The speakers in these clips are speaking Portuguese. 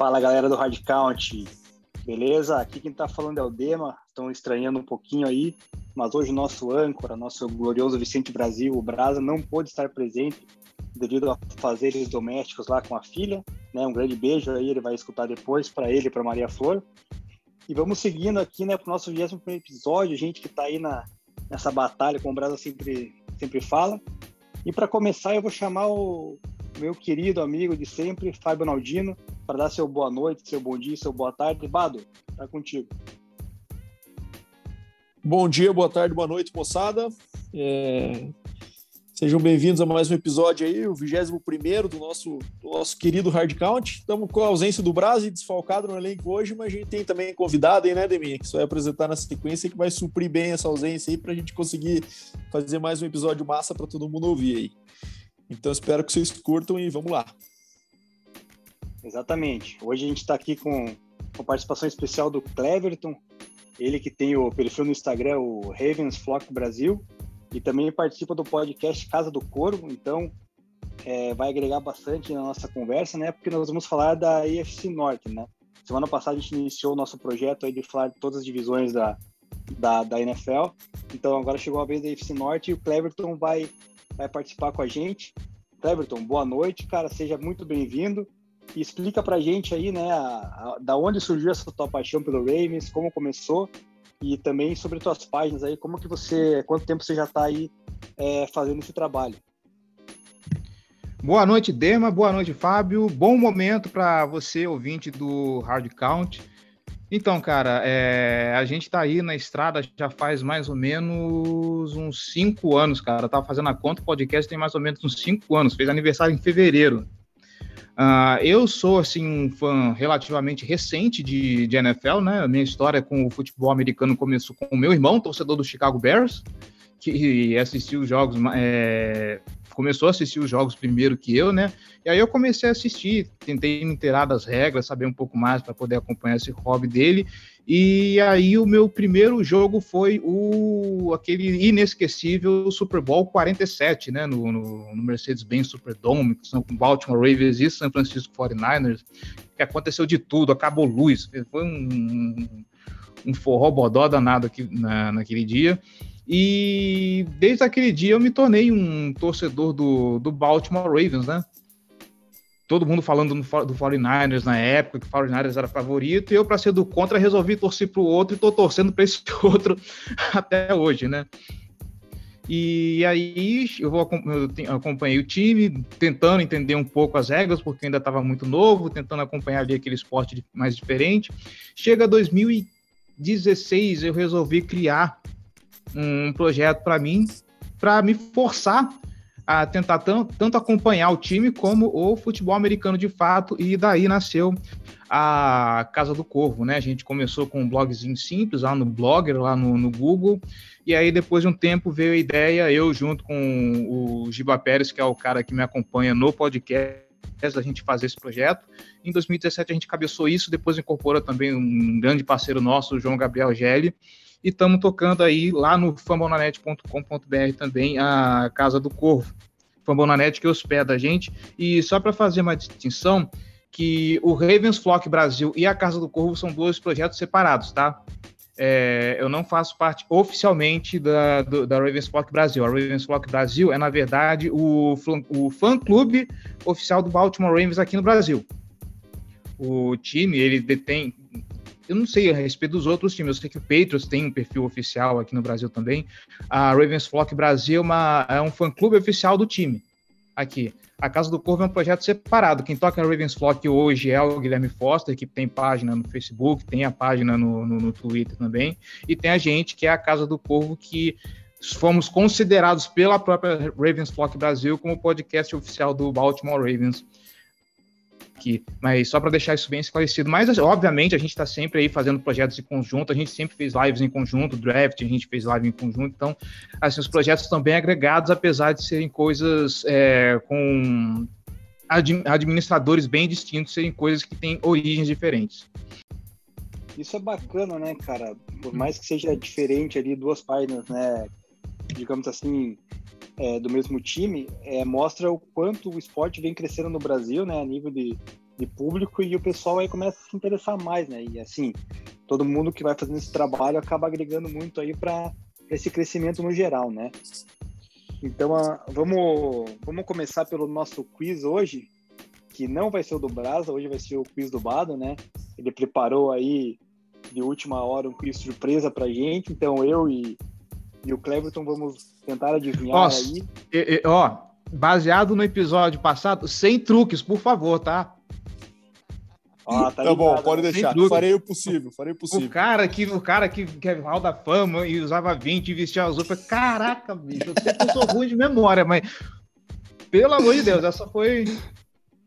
Fala galera do Hard Count, beleza? Aqui quem tá falando é o Dema, estão estranhando um pouquinho aí, mas hoje o nosso âncora, nosso glorioso Vicente Brasil, o Brasa, não pôde estar presente devido a fazeres domésticos lá com a filha, né? Um grande beijo aí, ele vai escutar depois para ele para Maria Flor. E vamos seguindo aqui, né, pro nosso 21 episódio, gente que tá aí na, nessa batalha, como o Brasa sempre, sempre fala. E para começar, eu vou chamar o meu querido amigo de sempre, Fábio Naldino, para dar seu boa noite, seu bom dia, seu boa tarde. Bado, tá contigo. Bom dia, boa tarde, boa noite, moçada. É... Sejam bem-vindos a mais um episódio aí, o 21 do nosso, do nosso querido Hard Count. Estamos com a ausência do Brasil desfalcado no elenco hoje, mas a gente tem também convidado aí, né, Deminha, que só vai apresentar na sequência que vai suprir bem essa ausência aí para a gente conseguir fazer mais um episódio massa para todo mundo ouvir aí. Então espero que vocês curtam e vamos lá. Exatamente. Hoje a gente está aqui com a participação especial do Cleverton, ele que tem o perfil no Instagram, o Ravens Flock Brasil, e também participa do podcast Casa do Corvo, então é, vai agregar bastante na nossa conversa, né? Porque nós vamos falar da EFC Norte, né? Semana passada a gente iniciou o nosso projeto aí de falar de todas as divisões da, da, da NFL, então agora chegou a vez da EFC Norte e o Cleverton vai vai participar com a gente. Cleverton, boa noite, cara, seja muito bem-vindo. E explica pra gente aí, né, a, a, da onde surgiu essa tua paixão pelo Ravens, como começou e também sobre tuas páginas aí, como que você, quanto tempo você já está aí é, fazendo esse trabalho. Boa noite, Dema. Boa noite, Fábio. Bom momento para você, ouvinte do Hard Count. Então, cara, é, a gente está aí na estrada já faz mais ou menos uns cinco anos, cara. Eu tava fazendo a conta, o podcast tem mais ou menos uns cinco anos. Fez aniversário em fevereiro. Uh, eu sou, assim, um fã relativamente recente de, de NFL, né? A minha história com o futebol americano começou com o meu irmão, torcedor do Chicago Bears, que assistiu os jogos é, começou a assistir os jogos primeiro que eu, né? E aí eu comecei a assistir, tentei me inteirar das regras, saber um pouco mais para poder acompanhar esse hobby dele. E aí o meu primeiro jogo foi o aquele inesquecível Super Bowl 47, né? No, no, no Mercedes-Benz Superdome, São Baltimore Ravens e San Francisco 49ers, que aconteceu de tudo, acabou luz, foi um, um forró bodó danado aqui na, naquele dia. E desde aquele dia eu me tornei um torcedor do, do Baltimore Ravens, né? Todo mundo falando do, do 49ers na época, que o 49ers era favorito, e eu, para ser do contra, resolvi torcer para o outro e estou torcendo para esse outro até hoje, né? E aí eu, vou, eu acompanhei o time, tentando entender um pouco as regras, porque ainda estava muito novo, tentando acompanhar ali aquele esporte mais diferente. Chega 2016, eu resolvi criar um projeto para mim, para me forçar a tentar tanto, tanto acompanhar o time como o futebol americano de fato, e daí nasceu a Casa do Corvo, né? A gente começou com um blogzinho simples lá no Blogger, lá no, no Google, e aí depois de um tempo veio a ideia, eu junto com o Giba Pérez, que é o cara que me acompanha no podcast, a gente fazer esse projeto. Em 2017 a gente cabeçou isso, depois incorporou também um grande parceiro nosso, o João Gabriel Gelli, e estamos tocando aí lá no fambonanet.com.br também a Casa do Corvo. Fambonanet que hospeda a gente. E só para fazer uma distinção, que o Ravens Flock Brasil e a Casa do Corvo são dois projetos separados, tá? É, eu não faço parte oficialmente da, do, da Ravens Flock Brasil. A Ravens Flock Brasil é, na verdade, o, o fã-clube oficial do Baltimore Ravens aqui no Brasil. O time, ele detém eu não sei a respeito dos outros times, eu sei que o Patriots tem um perfil oficial aqui no Brasil também. A Ravens Flock Brasil é, uma, é um fã-clube oficial do time aqui. A Casa do Corvo é um projeto separado. Quem toca a Ravens Flock hoje é o Guilherme Foster, que tem página no Facebook, tem a página no, no, no Twitter também, e tem a gente, que é a Casa do Corvo, que fomos considerados pela própria Ravens Flock Brasil como podcast oficial do Baltimore Ravens aqui, mas só para deixar isso bem esclarecido. Mas, obviamente, a gente está sempre aí fazendo projetos em conjunto, a gente sempre fez lives em conjunto, draft, a gente fez live em conjunto, então, assim, os projetos estão bem agregados, apesar de serem coisas é, com administradores bem distintos, serem coisas que têm origens diferentes. Isso é bacana, né, cara? Por mais que seja diferente ali, duas páginas, né, digamos assim, é, do mesmo time, é, mostra o quanto o esporte vem crescendo no Brasil, né, a nível de, de público e o pessoal aí começa a se interessar mais, né? E assim, todo mundo que vai fazendo esse trabalho acaba agregando muito aí para esse crescimento no geral, né? Então, uh, vamos, vamos começar pelo nosso quiz hoje, que não vai ser o do Brasa, hoje vai ser o quiz do Bado, né? Ele preparou aí de última hora um quiz surpresa pra gente, então eu e, e o Cleverton vamos tentar adivinhar Nossa, aí. E, e, ó, baseado no episódio passado, sem truques, por favor, tá? Ah, tá, tá bom, pode né? deixar. Farei o possível, farei o possível. O cara que, o cara que, que é Hall da Fama e usava 20 e vestia azul, falei, caraca, bicho, eu sei que eu sou ruim de memória, mas pelo amor de Deus, essa foi.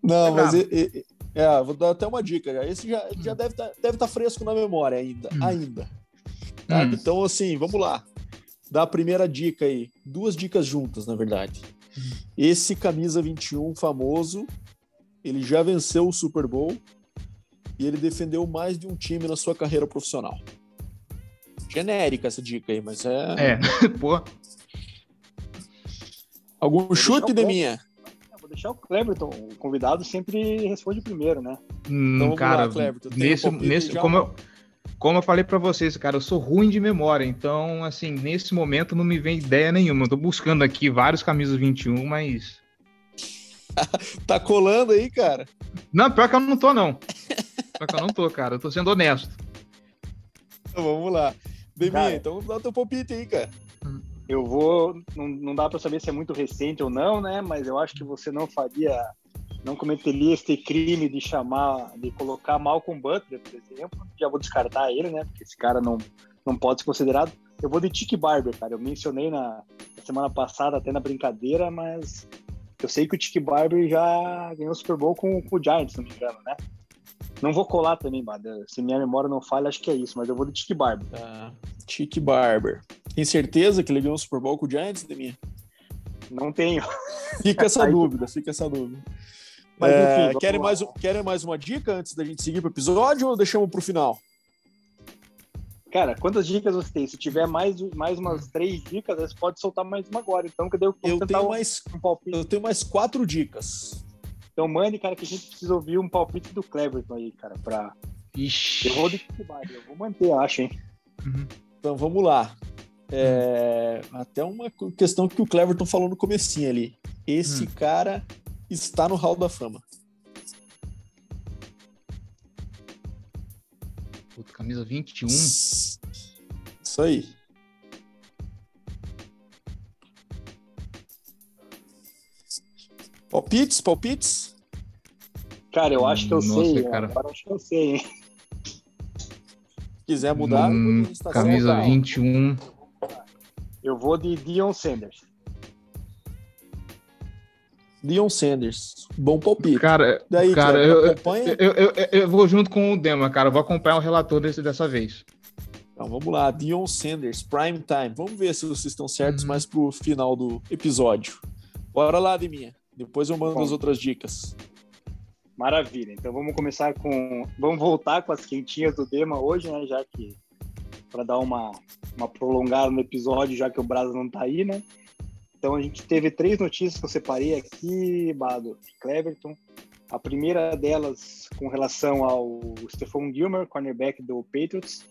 Não, mas e, e, é, vou dar até uma dica. Esse já, já deve estar tá, deve tá fresco na memória ainda. Hum. Ainda. Tá? Hum. Então, assim, vamos lá. Dá a primeira dica aí. Duas dicas juntas, na verdade. Esse camisa 21 famoso, ele já venceu o Super Bowl e ele defendeu mais de um time na sua carreira profissional. Genérica essa dica aí, mas é. É, pô. Algum vou chute, Deminha? Vou deixar o Cleberton, o convidado sempre responde primeiro, né? Hum, então, cara, lá, Cleberton, nesse, um nesse como, eu, como eu falei para vocês, cara, eu sou ruim de memória, então, assim, nesse momento não me vem ideia nenhuma. Eu tô buscando aqui vários camisas 21, mas. tá colando aí, cara? Não, pior que eu não tô, não. Só que eu não tô, cara. Eu tô sendo honesto. Então, vamos lá. Deminha, então dá o teu palpite aí, cara. Eu vou. Não, não dá para saber se é muito recente ou não, né? Mas eu acho que você não faria. Não cometeria esse crime de chamar, de colocar Malcolm Butler, por exemplo. Já vou descartar ele, né? Porque esse cara não, não pode ser considerado. Eu vou de Tick Barber, cara. Eu mencionei na, na semana passada, até na brincadeira, mas eu sei que o Tick Barber já ganhou o Super Bowl com, com o Giants, se não me engano, né? Não vou colar também, Bada. Se minha memória não falha, acho que é isso, mas eu vou de Tiki Barber. Tá. Tiki Barber. Tem certeza que ele ganhou o Super Bowl com o Giants, Deminha? Não tenho. Fica essa dúvida, fica essa dúvida. Mas, é, enfim, querem, mais, querem mais uma dica antes da gente seguir para o episódio ou deixamos para o final? Cara, quantas dicas você tem? Se tiver mais, mais umas três dicas, você pode soltar mais uma agora. Então, cadê o eu tenho mais um palpite? Eu tenho mais quatro dicas. Então mande, cara, que a gente precisa ouvir um palpite do Cleverton aí, cara, pra. Ixi. Eu vou de eu vou manter, acho, hein? Uhum. Então vamos lá. É... Até uma questão que o Cleverton falou no comecinho ali. Esse hum. cara está no Hall da Fama. Puta, camisa 21. Isso aí. Palpites, palpites? Cara, eu acho que eu Nossa, sei. Cara. Agora acho que eu sei, hein? Se quiser mudar, hum, camisa 21. Eu vou de Dion Sanders. Dion Sanders. Bom palpite. Cara, Daí, cara eu, acompanha? Eu, eu, eu, eu, vou junto com o Dema, cara. Eu vou acompanhar o relator desse, dessa vez. Então vamos lá, Dion Sanders, Prime Time. Vamos ver se vocês estão certos uhum. mais pro final do episódio. Bora lá, Deminha. Depois eu mando Bom, as outras dicas. Maravilha. Então vamos começar com. Vamos voltar com as quentinhas do Dema hoje, né? Já que. Para dar uma, uma prolongada no episódio, já que o Brasa não tá aí, né? Então a gente teve três notícias que eu separei aqui, Bado Cleverton. A primeira delas com relação ao Stephon Gilmer, cornerback do Patriots,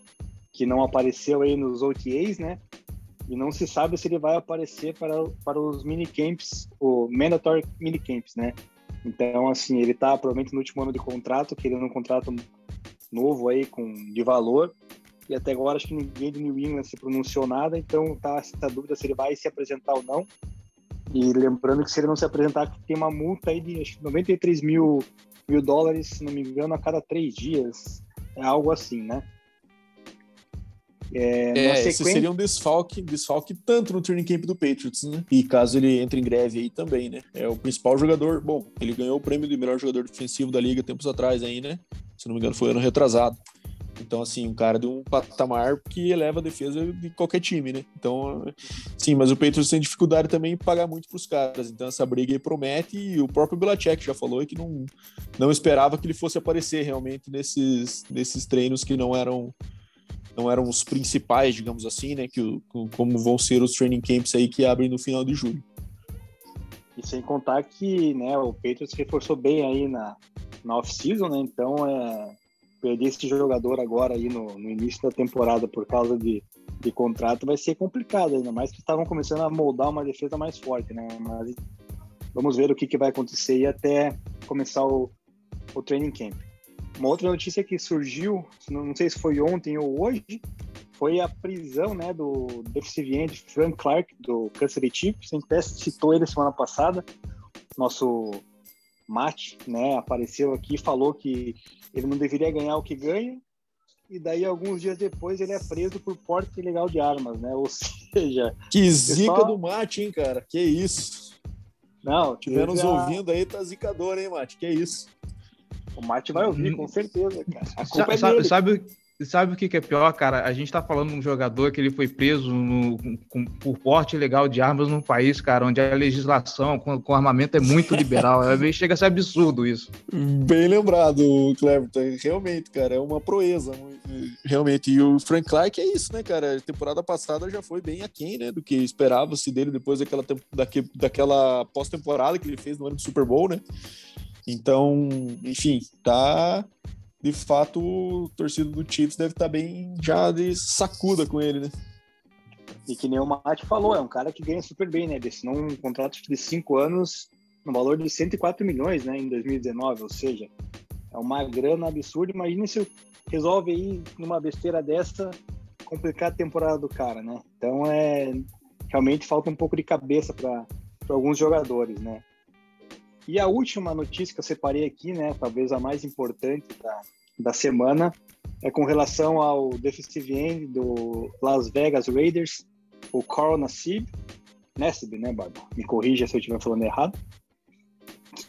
que não apareceu aí nos OTAs, né? e não se sabe se ele vai aparecer para, para os minicamps, o mandatory minicamps, né? Então, assim, ele está provavelmente no último ano de contrato, querendo um contrato novo aí, com, de valor, e até agora acho que ninguém de New England se pronunciou nada, então tá essa dúvida se ele vai se apresentar ou não. E lembrando que se ele não se apresentar, tem uma multa aí de acho que 93 mil, mil dólares, se não me engano, a cada três dias. É algo assim, né? É, é sequência... esse seria um desfalque, desfalque tanto no training camp do Patriots, né? E caso ele entre em greve aí também, né? É o principal jogador. Bom, ele ganhou o prêmio de melhor jogador defensivo da liga tempos atrás aí, né? Se não me engano, foi ano retrasado. Então, assim, um cara de um patamar que eleva a defesa de qualquer time, né? Então, sim, mas o Patriots tem dificuldade também em pagar muito para os caras. Então, essa briga aí promete. E o próprio Belichick já falou que não, não esperava que ele fosse aparecer realmente nesses, nesses treinos que não eram não eram os principais, digamos assim, né? Que, como vão ser os training camps aí que abrem no final de julho. E sem contar que né, o Patriots reforçou bem aí na, na off-season, né? Então, é, perder esse jogador agora aí no, no início da temporada por causa de, de contrato vai ser complicado, ainda mais que estavam começando a moldar uma defesa mais forte, né? Mas vamos ver o que, que vai acontecer aí até começar o, o training camp. Uma outra notícia que surgiu, não sei se foi ontem ou hoje, foi a prisão né, do end Frank Clark, do Kansas City Chiefs. A gente até citou ele semana passada. Nosso Matt né, apareceu aqui e falou que ele não deveria ganhar o que ganha. E daí, alguns dias depois, ele é preso por porte ilegal de armas, né? Ou seja... Que zica pessoal... do Matt, hein, cara? Que isso. Não, Tiver nos a... ouvindo aí, tá zicador, hein, Matt? Que isso. O Matt vai ouvir, com certeza, cara. A culpa sabe, é dele. Sabe, sabe o que, que é pior, cara? A gente tá falando de um jogador que ele foi preso no, com, por porte ilegal de armas num país, cara, onde a legislação com, com armamento é muito liberal. é, chega a ser absurdo isso. Bem lembrado, Cleverton. Realmente, cara, é uma proeza. Realmente. E o Frank Clark é isso, né, cara? A temporada passada já foi bem aquém, né, do que esperava-se dele depois daquela, daquela, daquela pós-temporada que ele fez no ano do Super Bowl, né? Então, enfim, tá. De fato, o torcido do Chiefs deve estar tá bem já de sacuda com ele, né? E que nem o Mate falou, é um cara que ganha super bem, né? Ele assinou um contrato de cinco anos no valor de 104 milhões, né? Em 2019, ou seja, é uma grana absurda. Imagina se resolve aí, numa besteira dessa, complicar a temporada do cara, né? Então, é realmente falta um pouco de cabeça para alguns jogadores, né? E a última notícia que eu separei aqui, né, talvez a mais importante da, da semana, é com relação ao defensive end do Las Vegas Raiders, o Carl Nassib, Nassib, né, Barba? Me corrija se eu estiver falando errado.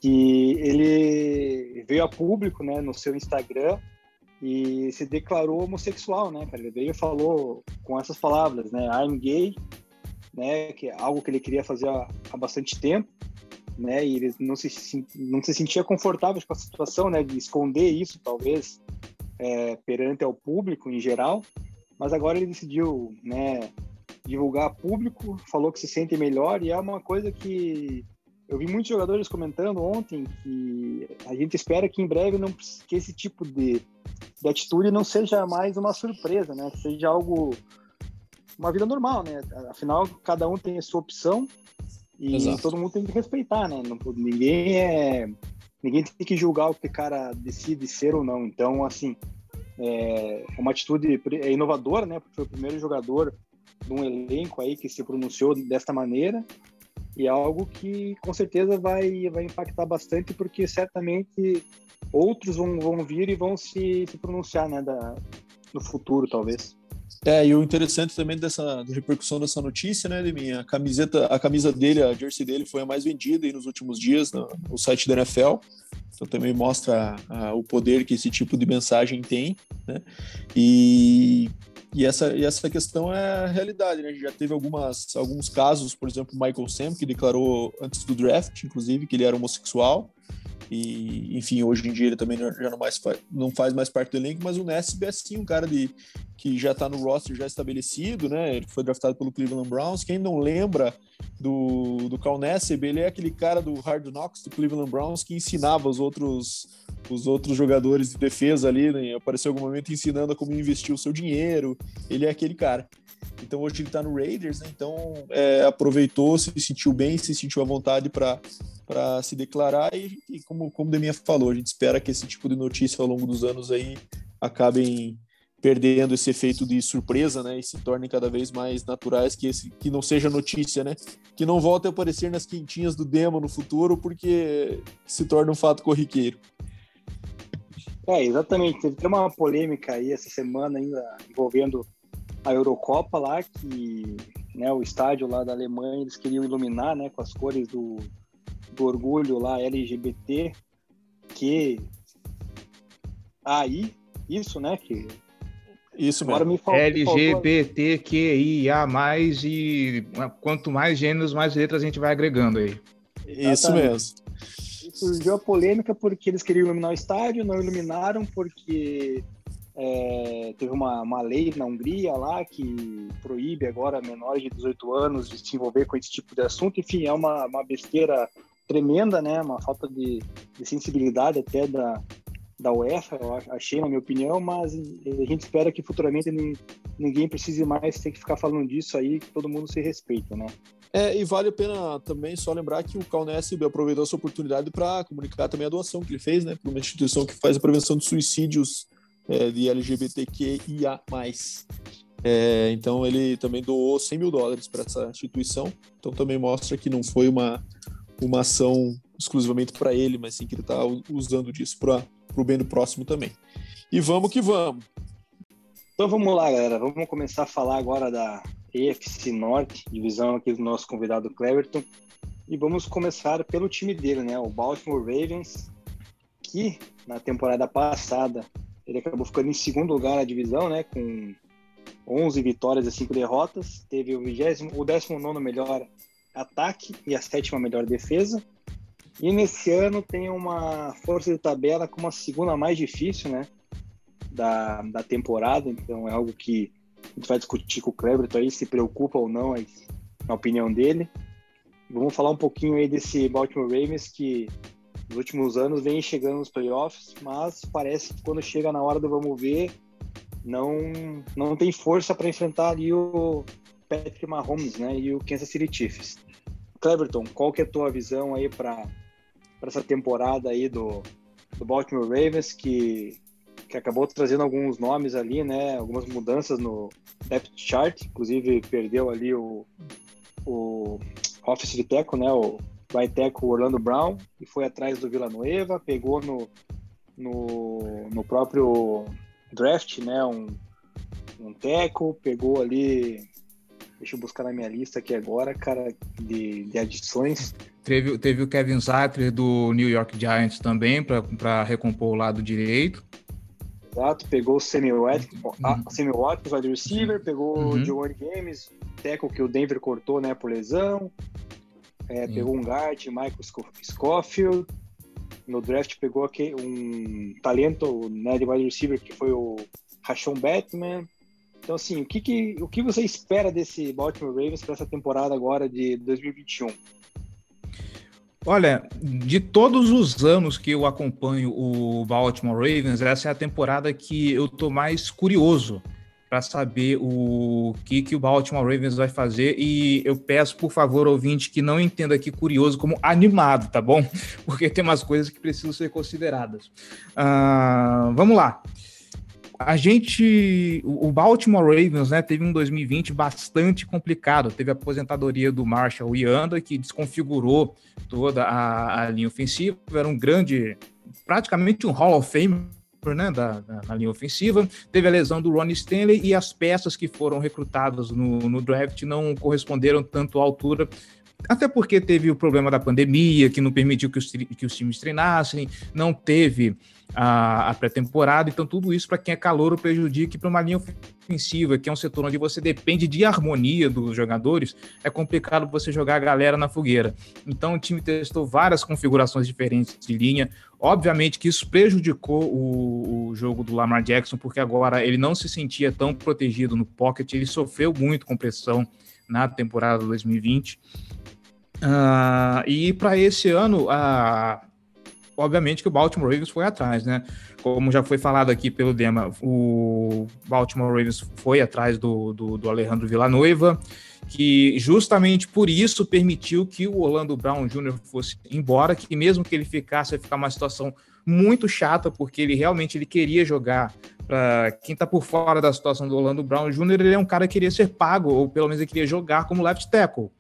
Que ele veio a público, né, no seu Instagram e se declarou homossexual, né, cara? Ele veio e falou com essas palavras, né, I'm gay, né, que é algo que ele queria fazer há, há bastante tempo né? E ele não se, não se sentia confortável com a situação, né? De esconder isso, talvez, é, perante ao público em geral. Mas agora ele decidiu, né? Divulgar a público, falou que se sente melhor e é uma coisa que eu vi muitos jogadores comentando ontem que a gente espera que em breve não que esse tipo de, de atitude não seja mais uma surpresa, né? Seja algo uma vida normal, né? Afinal, cada um tem a sua opção e Exato. todo mundo tem que respeitar, né? Não, ninguém é. Ninguém tem que julgar o que o cara decide ser ou não. Então, assim, é uma atitude é inovadora, né? Porque foi o primeiro jogador de um elenco aí que se pronunciou desta maneira. E é algo que com certeza vai, vai impactar bastante, porque certamente outros vão, vão vir e vão se, se pronunciar né, da, no futuro, talvez. É, e o interessante também dessa da repercussão dessa notícia, né, de minha camiseta, a camisa dele, a jersey dele foi a mais vendida aí nos últimos dias no, no site da NFL. Então também mostra a, o poder que esse tipo de mensagem tem, né? E, e essa, e essa questão é a realidade, né? A gente já teve algumas, alguns casos, por exemplo, Michael Sam, que declarou antes do draft, inclusive, que ele era homossexual. E, enfim, hoje em dia ele também já não, mais faz, não faz mais parte do elenco, mas o Nesb é sim um cara de, que já está no roster já estabelecido, né? Ele foi draftado pelo Cleveland Browns. Quem não lembra do, do Cal Nassib, ele é aquele cara do Hard Knocks do Cleveland Browns que ensinava os outros os outros jogadores de defesa ali, né? apareceu em algum momento ensinando como investir o seu dinheiro. Ele é aquele cara. Então hoje ele está no Raiders, né? então é, aproveitou, se sentiu bem, se sentiu à vontade para se declarar e, e, como, como Deminha falou, a gente espera que esse tipo de notícia ao longo dos anos aí acabem perdendo esse efeito de surpresa, né, e se tornem cada vez mais naturais, que esse que não seja notícia, né, que não volte a aparecer nas quintinhas do demo no futuro, porque se torna um fato corriqueiro. É, exatamente. Teve uma polêmica aí essa semana ainda envolvendo a Eurocopa lá, que né, o estádio lá da Alemanha eles queriam iluminar né, com as cores do, do orgulho lá LGBT, que aí, isso, né, que isso mesmo. Me faltou, LGBTQIA+, e quanto mais gêneros, mais letras a gente vai agregando aí. Isso mesmo. surgiu a polêmica porque eles queriam iluminar o estádio, não iluminaram porque é, teve uma, uma lei na Hungria lá que proíbe agora menores de 18 anos de se envolver com esse tipo de assunto. Enfim, é uma, uma besteira tremenda, né? Uma falta de, de sensibilidade até da, da UEFA, eu achei, na minha opinião, mas a gente espera que futuramente ninguém precise mais ter que ficar falando disso aí, que todo mundo se respeita, né? É, e vale a pena também só lembrar que o Calnesse aproveitou essa oportunidade para comunicar também a doação que ele fez, né, para uma instituição que faz a prevenção de suicídios é, de LGBTQIA+. É, então ele também doou 100 mil dólares para essa instituição, então também mostra que não foi uma, uma ação exclusivamente para ele, mas sim que ele está usando disso para o bem do próximo também. E vamos que vamos! Então vamos lá, galera, vamos começar a falar agora da EFC Norte, divisão aqui do nosso convidado Cleverton. E vamos começar pelo time dele, né? O Baltimore Ravens, que na temporada passada ele acabou ficando em segundo lugar na divisão, né? Com 11 vitórias e 5 derrotas. Teve o, 20, o 19 melhor ataque e a sétima melhor defesa. E nesse ano tem uma força de tabela com uma segunda mais difícil, né? Da, da temporada. Então é algo que a gente vai discutir com o Cleberton aí se preocupa ou não, aí, na opinião dele. Vamos falar um pouquinho aí desse Baltimore Ravens que nos últimos anos vem chegando nos playoffs, mas parece que quando chega na hora do vamos ver, não não tem força para enfrentar ali o Patrick Mahomes, né, e o Kansas City Chiefs. Cleverton, qual que é a tua visão aí para essa temporada aí do, do Baltimore Ravens que que acabou trazendo alguns nomes ali, né? Algumas mudanças no depth chart, inclusive perdeu ali o, o de teco, né? O vai teco Orlando Brown e foi atrás do Villanueva, pegou no, no, no próprio draft, né? Um, um teco, pegou ali Deixa eu buscar na minha lista aqui agora, cara, de, de adições. Teve, teve o Kevin Zatter do New York Giants também, para recompor o lado direito. Exato, pegou o Sammy Watkins, uhum. Sammy Watkins, wide receiver, pegou uhum. o Joe Games, teco que o Denver cortou, né, por lesão. É, pegou um guard, Michael Scofield. No draft pegou aqui um talento né, de wide receiver que foi o Rashon Batman. Então, assim, o que, que, o que você espera desse Baltimore Ravens para essa temporada agora de 2021? Olha, de todos os anos que eu acompanho o Baltimore Ravens, essa é a temporada que eu tô mais curioso para saber o que, que o Baltimore Ravens vai fazer. E eu peço, por favor, ouvinte, que não entenda aqui curioso como animado, tá bom? Porque tem umas coisas que precisam ser consideradas. Uh, vamos lá a gente, o Baltimore Ravens, né, teve um 2020 bastante complicado. Teve a aposentadoria do Marshall Yanda, que desconfigurou toda a, a, linha ofensiva. Era um grande, praticamente um Hall of Fame né, da, da, na linha ofensiva. Teve a lesão do Ronnie Stanley e as peças que foram recrutadas no, no draft não corresponderam tanto à altura até porque teve o problema da pandemia, que não permitiu que os, que os times treinassem, não teve a, a pré-temporada, então tudo isso para quem é calor prejudica para uma linha ofensiva, que é um setor onde você depende de harmonia dos jogadores, é complicado você jogar a galera na fogueira. Então o time testou várias configurações diferentes de linha. Obviamente que isso prejudicou o, o jogo do Lamar Jackson, porque agora ele não se sentia tão protegido no pocket, ele sofreu muito com pressão na temporada 2020. Uh, e para esse ano, uh, obviamente que o Baltimore Ravens foi atrás, né? Como já foi falado aqui pelo Dema, o Baltimore Ravens foi atrás do, do, do Alejandro Villanueva, que justamente por isso permitiu que o Orlando Brown Jr. fosse embora, que mesmo que ele ficasse, ia ficar uma situação muito chata, porque ele realmente ele queria jogar. Para quem está por fora da situação do Orlando Brown Jr., ele é um cara que queria ser pago, ou pelo menos ele queria jogar como left tackle.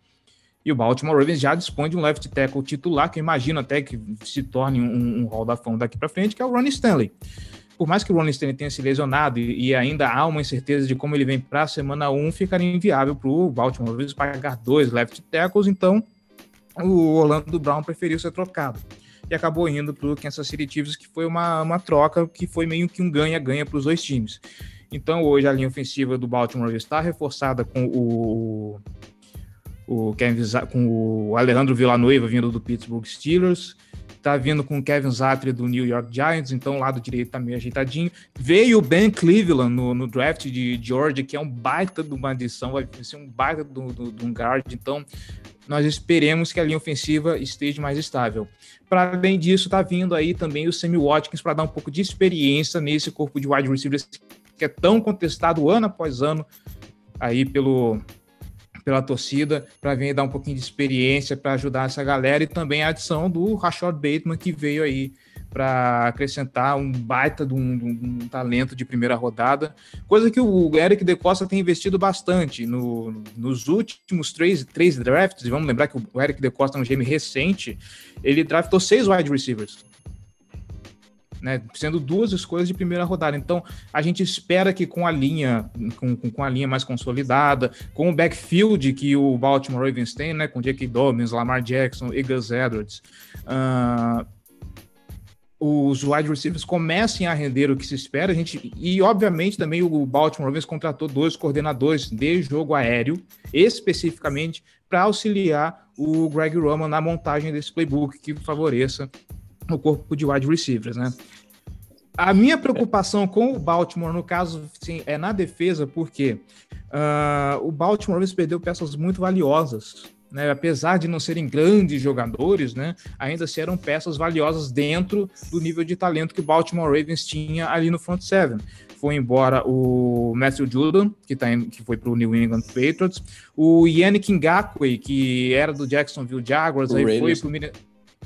E o Baltimore Ravens já dispõe de um left tackle titular, que eu imagino até que se torne um, um hall da fama daqui para frente, que é o Ronnie Stanley. Por mais que o Ronnie Stanley tenha se lesionado e, e ainda há uma incerteza de como ele vem para a semana 1, ficaria inviável para o Baltimore Ravens pagar dois left tackles, então o Orlando Brown preferiu ser trocado. E acabou indo para o Kansas City Chiefs, que foi uma, uma troca que foi meio que um ganha-ganha para os dois times. Então hoje a linha ofensiva do Baltimore está reforçada com o o Kevin, com o Alejandro Villanueva vindo do Pittsburgh Steelers. tá vindo com o Kevin Zatri do New York Giants, então o lado direito tá meio ajeitadinho. Veio o Ben Cleveland no, no draft de Georgia, que é um baita de uma adição, vai ser um baita de um guard, então nós esperemos que a linha ofensiva esteja mais estável. Para além disso, tá vindo aí também o Sammy Watkins para dar um pouco de experiência nesse corpo de wide receivers que é tão contestado ano após ano aí pelo pela torcida para vir dar um pouquinho de experiência para ajudar essa galera e também a adição do Rashad Bateman que veio aí para acrescentar um baita de um, de um, talento de primeira rodada, coisa que o Eric De Costa tem investido bastante no, nos últimos três, três drafts. Vamos lembrar que o Eric De Costa é um GM recente, ele draftou seis wide receivers né, sendo duas escolhas de primeira rodada. Então, a gente espera que com a linha, com, com, a linha mais consolidada, com o backfield que o Baltimore Ravens tem, né, com Jake Dobbins, Lamar Jackson e Gus Edwards, uh, os wide receivers comecem a render o que se espera. A gente, e, obviamente, também o Baltimore Ravens contratou dois coordenadores de jogo aéreo, especificamente para auxiliar o Greg Roman na montagem desse playbook que favoreça o corpo de wide receivers, né? A minha preocupação com o Baltimore, no caso, sim, é na defesa, porque uh, o Baltimore Ravens perdeu peças muito valiosas. Né? Apesar de não serem grandes jogadores, né? ainda se eram peças valiosas dentro do nível de talento que o Baltimore Ravens tinha ali no front seven. Foi embora o Matthew Judon, que, tá indo, que foi para o New England Patriots, o Yannick Ngakwe, que era do Jacksonville Jaguars, o aí foi para o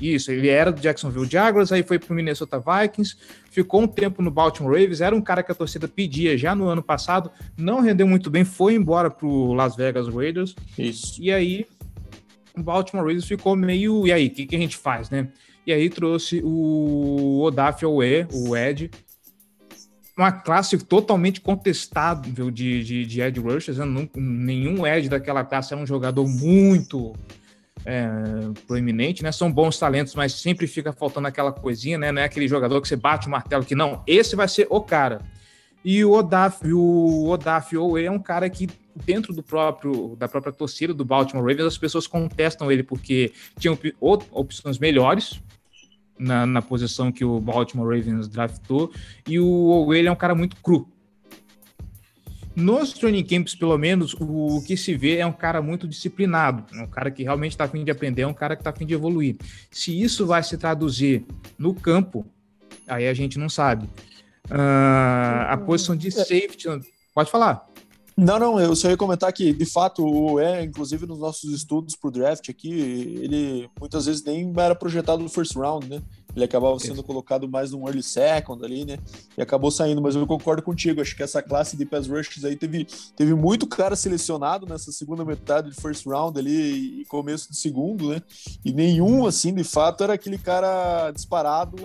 isso, ele era do Jacksonville Jaguars, aí foi pro Minnesota Vikings, ficou um tempo no Baltimore Ravens, era um cara que a torcida pedia já no ano passado, não rendeu muito bem, foi embora pro Las Vegas Raiders. Isso. E aí o Baltimore Ravens ficou meio, e aí, o que, que a gente faz, né? E aí trouxe o Odaf Owe, o Ed, uma classe totalmente contestável de, de, de Ed Rushers, né? nenhum Ed daquela classe é um jogador muito é, proeminente, né? São bons talentos, mas sempre fica faltando aquela coisinha, né? Não é aquele jogador que você bate o martelo que não, esse vai ser o cara. E o Odaf, o Odaf Owe é um cara que dentro do próprio da própria torcida do Baltimore Ravens as pessoas contestam ele porque tinham op opções melhores na, na posição que o Baltimore Ravens draftou e o Owe é um cara muito cru nos training camps, pelo menos, o que se vê é um cara muito disciplinado, é um cara que realmente está afim de aprender, é um cara que está afim de evoluir. Se isso vai se traduzir no campo, aí a gente não sabe. Uh, a posição de safety, pode falar. Não, não, eu só ia comentar que, de fato, é, inclusive nos nossos estudos pro draft aqui, ele muitas vezes nem era projetado no first round, né? Ele acabava sendo colocado mais num early second ali, né? E acabou saindo, mas eu concordo contigo. Acho que essa classe de pass rushers aí teve, teve muito cara selecionado nessa segunda metade de first round ali e começo de segundo, né? E nenhum, assim, de fato, era aquele cara disparado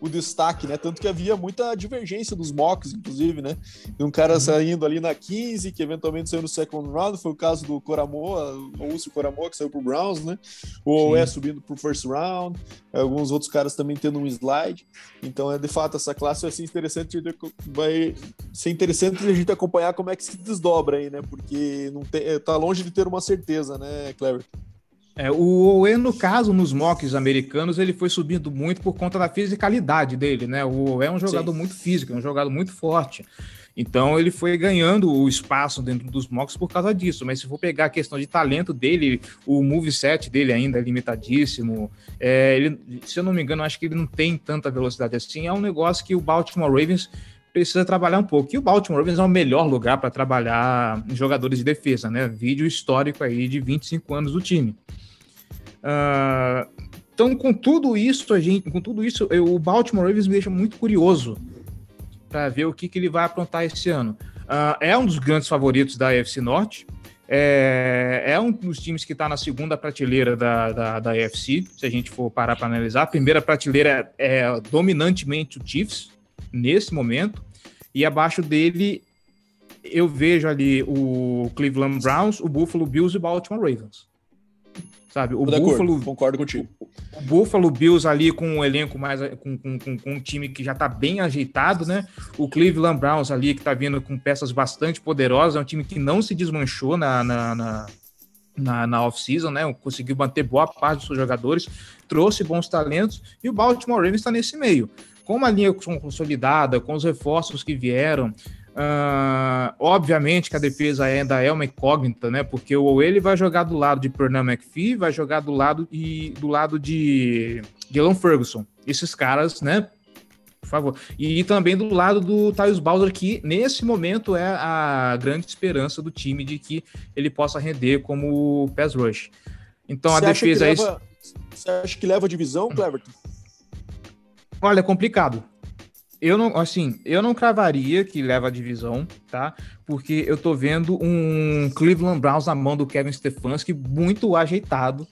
o destaque, né? Tanto que havia muita divergência dos mocks, inclusive, né? Um cara saindo ali na 15, que eventualmente saiu no second round, foi o caso do Coramoa, o Lúcio Coramoa, que saiu pro Browns, né? O é subindo pro first round, alguns outros caras também tendo um slide. Então, é de fato, essa classe vai ser interessante, vai ser interessante a gente acompanhar como é que se desdobra aí, né? Porque não tem, tá longe de ter uma certeza, né, Clever? É, o Owe, no caso, nos mocks americanos, ele foi subindo muito por conta da fisicalidade dele, né? O Owe é um jogador Sim. muito físico, é um jogador muito forte. Então ele foi ganhando o espaço dentro dos mocks por causa disso. Mas se for pegar a questão de talento dele, o moveset dele ainda é limitadíssimo. É, ele, se eu não me engano, acho que ele não tem tanta velocidade assim. É um negócio que o Baltimore Ravens precisa trabalhar um pouco. E o Baltimore Ravens é o melhor lugar para trabalhar jogadores de defesa, né? Vídeo histórico aí de 25 anos do time. Uh, então, com tudo isso, a gente, com tudo isso, eu, o Baltimore Ravens me deixa muito curioso para ver o que, que ele vai aprontar esse ano. Uh, é um dos grandes favoritos da AFC Norte. É, é um dos times que está na segunda prateleira da, da, da AFC, se a gente for parar para analisar. A primeira prateleira é, é dominantemente o Chiefs, nesse momento, e abaixo dele eu vejo ali o Cleveland Browns, o Buffalo Bills e o Baltimore Ravens sabe? O Buffalo, concordo contigo. O Buffalo Bills ali com um elenco mais com, com, com, com, um time que já tá bem ajeitado, né? O Cleveland Browns ali que tá vindo com peças bastante poderosas, é um time que não se desmanchou na, na, na na, na off-season, né? Conseguiu manter boa parte dos seus jogadores, trouxe bons talentos e o Baltimore Ravens está nesse meio. Com uma linha consolidada, com os reforços que vieram, Uh, obviamente que a defesa ainda é uma incógnita, né? Porque ou ele vai jogar do lado de Pernell McPhee, vai jogar do lado e do lado de Dylan Ferguson. Esses caras, né? Por favor. E, e também do lado do Tyus Bowser, que nesse momento é a grande esperança do time de que ele possa render como pass rush. Então Você a defesa é. Você acha que leva a divisão, Cleverton? Olha, é complicado eu não, assim, eu não cravaria que leva a divisão, tá? Porque eu tô vendo um Cleveland Browns na mão do Kevin Stefanski muito ajeitado,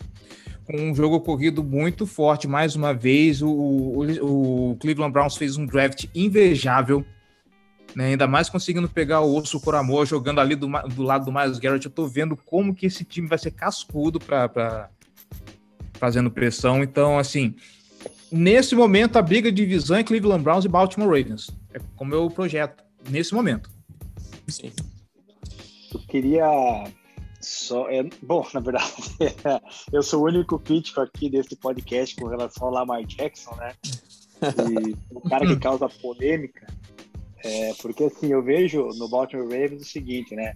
com um jogo corrido muito forte. Mais uma vez, o, o, o Cleveland Browns fez um draft invejável, né? Ainda mais conseguindo pegar o Osso Coramor jogando ali do, do lado do Miles Garrett. Eu tô vendo como que esse time vai ser cascudo para fazendo pressão. Então, assim, nesse momento, a briga de divisão é Cleveland Browns e Baltimore Ravens. É como eu projeto, nesse momento. Sim. Eu queria só. É, bom, na verdade, eu sou o único crítico aqui desse podcast com relação ao Lamar Jackson, né? E o cara que causa polêmica. É, porque assim, eu vejo no Baltimore Ravens o seguinte, né?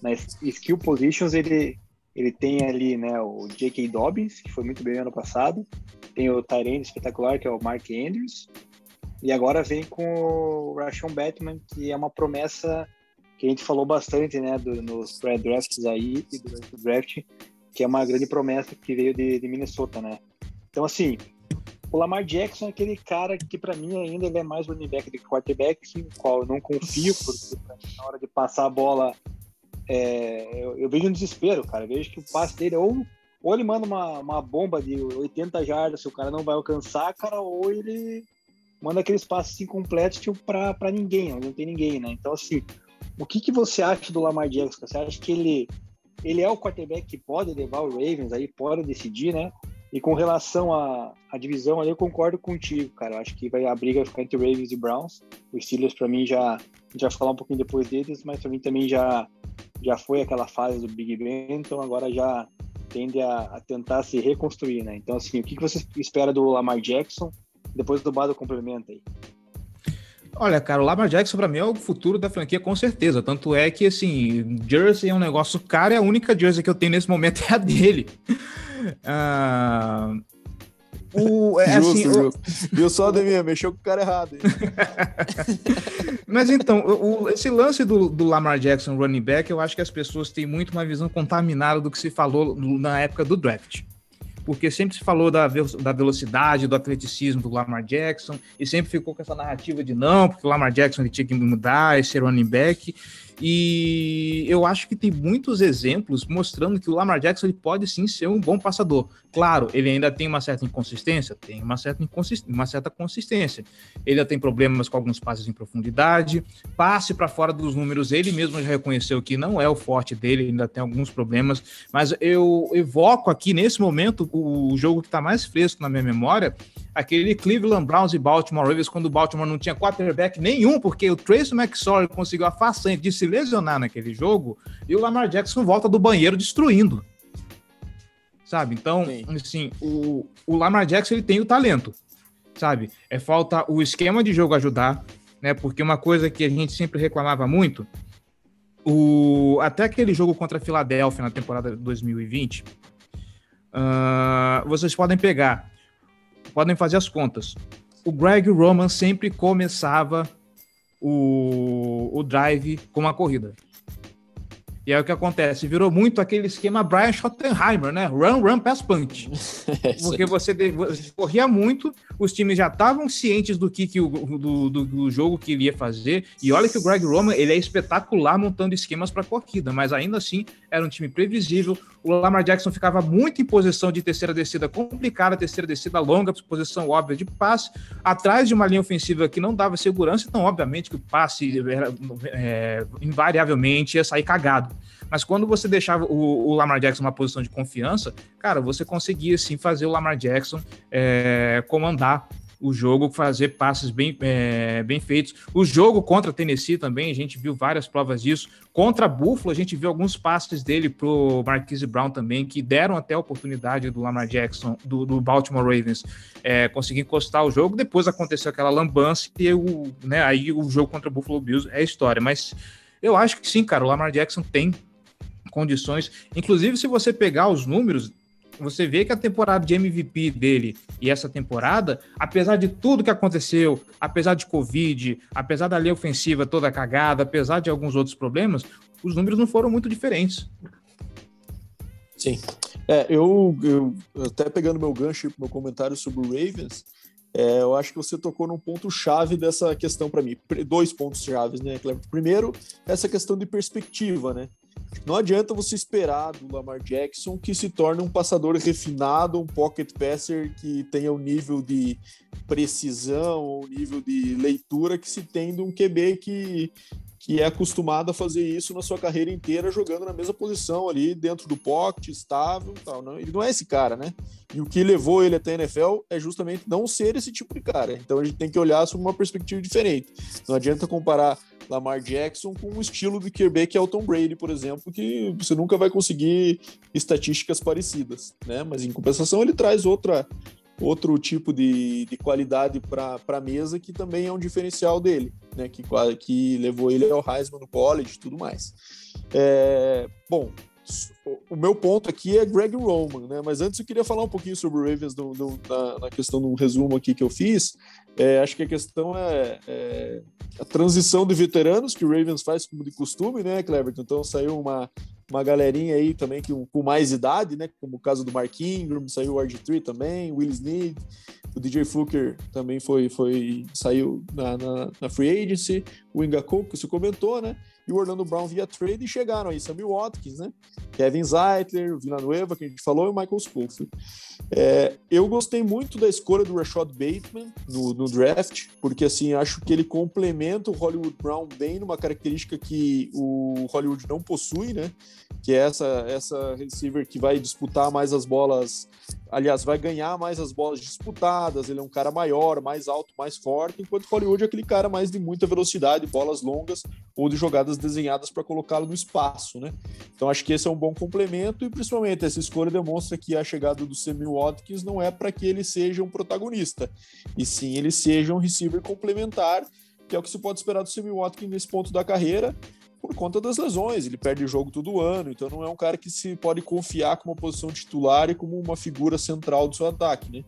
Nas skill positions ele, ele tem ali né, o J.K. Dobbins, que foi muito bem no ano passado, tem o Tyrande espetacular, que é o Mark Andrews. E agora vem com o Rashon Batman, que é uma promessa que a gente falou bastante, né, do, nos pré-drafts aí e durante o draft, que é uma grande promessa que veio de, de Minnesota, né? Então, assim, o Lamar Jackson é aquele cara que, para mim, ainda ele é mais running back do que quarterback, no qual eu não confio, porque na hora de passar a bola, é, eu, eu, vejo um desespero, cara. Eu vejo que o passe dele ou ou ele manda uma, uma bomba de 80 jardas, se o cara não vai alcançar, cara, ou ele manda aqueles passes incompletos tipo, para ninguém, não tem ninguém, né? Então, assim, o que, que você acha do Lamar Jackson? Você acha que ele, ele é o quarterback que pode levar o Ravens aí, pode decidir, né? E com relação à, à divisão ali, eu concordo contigo, cara. Eu acho que vai, a briga vai ficar entre Ravens e Browns. Os Steelers, para mim, já, vai falar um pouquinho depois deles, mas para mim também já, já foi aquela fase do Big Ben, então agora já tende a, a, tentar se reconstruir, né? Então, assim, o que, você espera do Lamar Jackson? Depois do Bado complementa aí. Olha, cara, o Lamar Jackson para mim é o futuro da franquia com certeza. Tanto é que, assim, jersey é um negócio caro e a única jersey que eu tenho nesse momento é a dele. Uh, o, é, justo, assim, justo. O... Viu só, Demir? Mexeu com o cara errado. Mas então, o, esse lance do, do, Lamar Jackson running back, eu acho que as pessoas têm muito uma visão contaminada do que se falou na época do draft. Porque sempre se falou da, da velocidade, do atleticismo do Lamar Jackson, e sempre ficou com essa narrativa de não, porque o Lamar Jackson ele tinha que mudar e ser running back. E eu acho que tem muitos exemplos mostrando que o Lamar Jackson ele pode sim ser um bom passador. Claro, ele ainda tem uma certa inconsistência, tem uma certa, uma certa consistência. Ele ainda tem problemas com alguns passes em profundidade, passe para fora dos números, ele mesmo já reconheceu que não é o forte dele, ainda tem alguns problemas, mas eu evoco aqui nesse momento o jogo que está mais fresco na minha memória, aquele Cleveland Browns e Baltimore Ravens, quando o Baltimore não tinha quarterback nenhum, porque o Trace McSorley conseguiu a façanha de se lesionar naquele jogo, e o Lamar Jackson volta do banheiro destruindo sabe? Então, Sim. assim, o, o Lamar Jackson ele tem o talento, sabe? É falta o esquema de jogo ajudar, né? Porque uma coisa que a gente sempre reclamava muito, o, até aquele jogo contra a Filadélfia na temporada de 2020, uh, ah, vocês podem pegar, podem fazer as contas. O Greg Roman sempre começava o, o drive com uma corrida. E aí o que acontece? Virou muito aquele esquema Brian Schottenheimer, né? Run, run, pass punch. É Porque você, você, corria muito, os times já estavam cientes do que, que o, do, do, do, jogo que ele ia fazer. E olha que o Greg Roman ele é espetacular montando esquemas para corrida, mas ainda assim era um time previsível. O Lamar Jackson ficava muito em posição de terceira descida complicada, terceira descida longa, posição óbvia de passe, atrás de uma linha ofensiva que não dava segurança. Então, obviamente, que o passe era, é, invariavelmente ia sair cagado. Mas quando você deixava o, o, Lamar Jackson numa posição de confiança, cara, você conseguia sim fazer o Lamar Jackson é, comandar o jogo, fazer passes bem, é, bem feitos. O jogo contra Tennessee também, a gente viu várias provas disso. Contra Buffalo, a gente viu alguns passes dele pro Marquise Brown também, que deram até a oportunidade do Lamar Jackson, do, do Baltimore Ravens, é, conseguir encostar o jogo. Depois aconteceu aquela lambança e o, né, aí o jogo contra o Buffalo Bills é história. Mas eu acho que sim, cara, o Lamar Jackson tem condições. Inclusive, se você pegar os números, você vê que a temporada de MVP dele e essa temporada, apesar de tudo que aconteceu, apesar de Covid, apesar da lei ofensiva toda cagada, apesar de alguns outros problemas, os números não foram muito diferentes. Sim. É, eu, eu até pegando meu gancho meu comentário sobre o Ravens, é, eu acho que você tocou num ponto chave dessa questão para mim. Dois pontos chaves, né, Cleber? Primeiro, essa questão de perspectiva, né? Não adianta você esperar do Lamar Jackson que se torne um passador refinado, um pocket passer que tenha o um nível de precisão, o um nível de leitura que se tem de um QB que, que é acostumado a fazer isso na sua carreira inteira, jogando na mesma posição ali, dentro do pocket, estável tal. Não, ele não é esse cara, né? E o que levou ele até a NFL é justamente não ser esse tipo de cara. Então a gente tem que olhar sob uma perspectiva diferente. Não adianta comparar Lamar Jackson com o estilo do quarterback Elton Brady, por exemplo, que você nunca vai conseguir estatísticas parecidas, né? Mas em compensação ele traz outra outro tipo de, de qualidade para a mesa que também é um diferencial dele, né? Que, que levou ele ao Heisman no college e tudo mais. É, bom, o meu ponto aqui é Greg Roman, né? Mas antes eu queria falar um pouquinho sobre o Ravens do, do, na, na, questão do resumo aqui que eu fiz. É, acho que a questão é, é, a transição de veteranos que o Ravens faz como de costume, né, Cleverton? Então saiu uma, uma galerinha aí também que, com mais idade, né? Como o caso do Mark Ingram, saiu o RG3 também, Will Snead, o DJ Fluker também foi, foi saiu na, na, na free agency, o Ingaku, que você comentou, né? E o Orlando Brown via trade e chegaram aí Sammy Watkins, né? Kevin Zeitler, Villanueva, que a gente falou, e o Michael Schofield. É, eu gostei muito da escolha do Rashad Bateman no, no, draft, porque assim, acho que ele complementa o Hollywood Brown bem numa característica que o Hollywood não possui, né? Que é essa, essa receiver que vai disputar mais as bolas aliás, vai ganhar mais as bolas disputadas, ele é um cara maior, mais alto, mais forte, enquanto Hollywood é aquele cara mais de muita velocidade, bolas longas ou de jogadas desenhadas para colocá-lo no espaço, né? Então acho que esse é um bom complemento e principalmente essa escolha demonstra que a chegada do Sammy Watkins não é para que ele seja um protagonista, e sim ele seja um receiver complementar, que é o que se pode esperar do Sammy Watkins nesse ponto da carreira por conta das lesões. Ele perde jogo todo ano, então não é um cara que se pode confiar como uma posição titular e como uma figura central do seu ataque, né?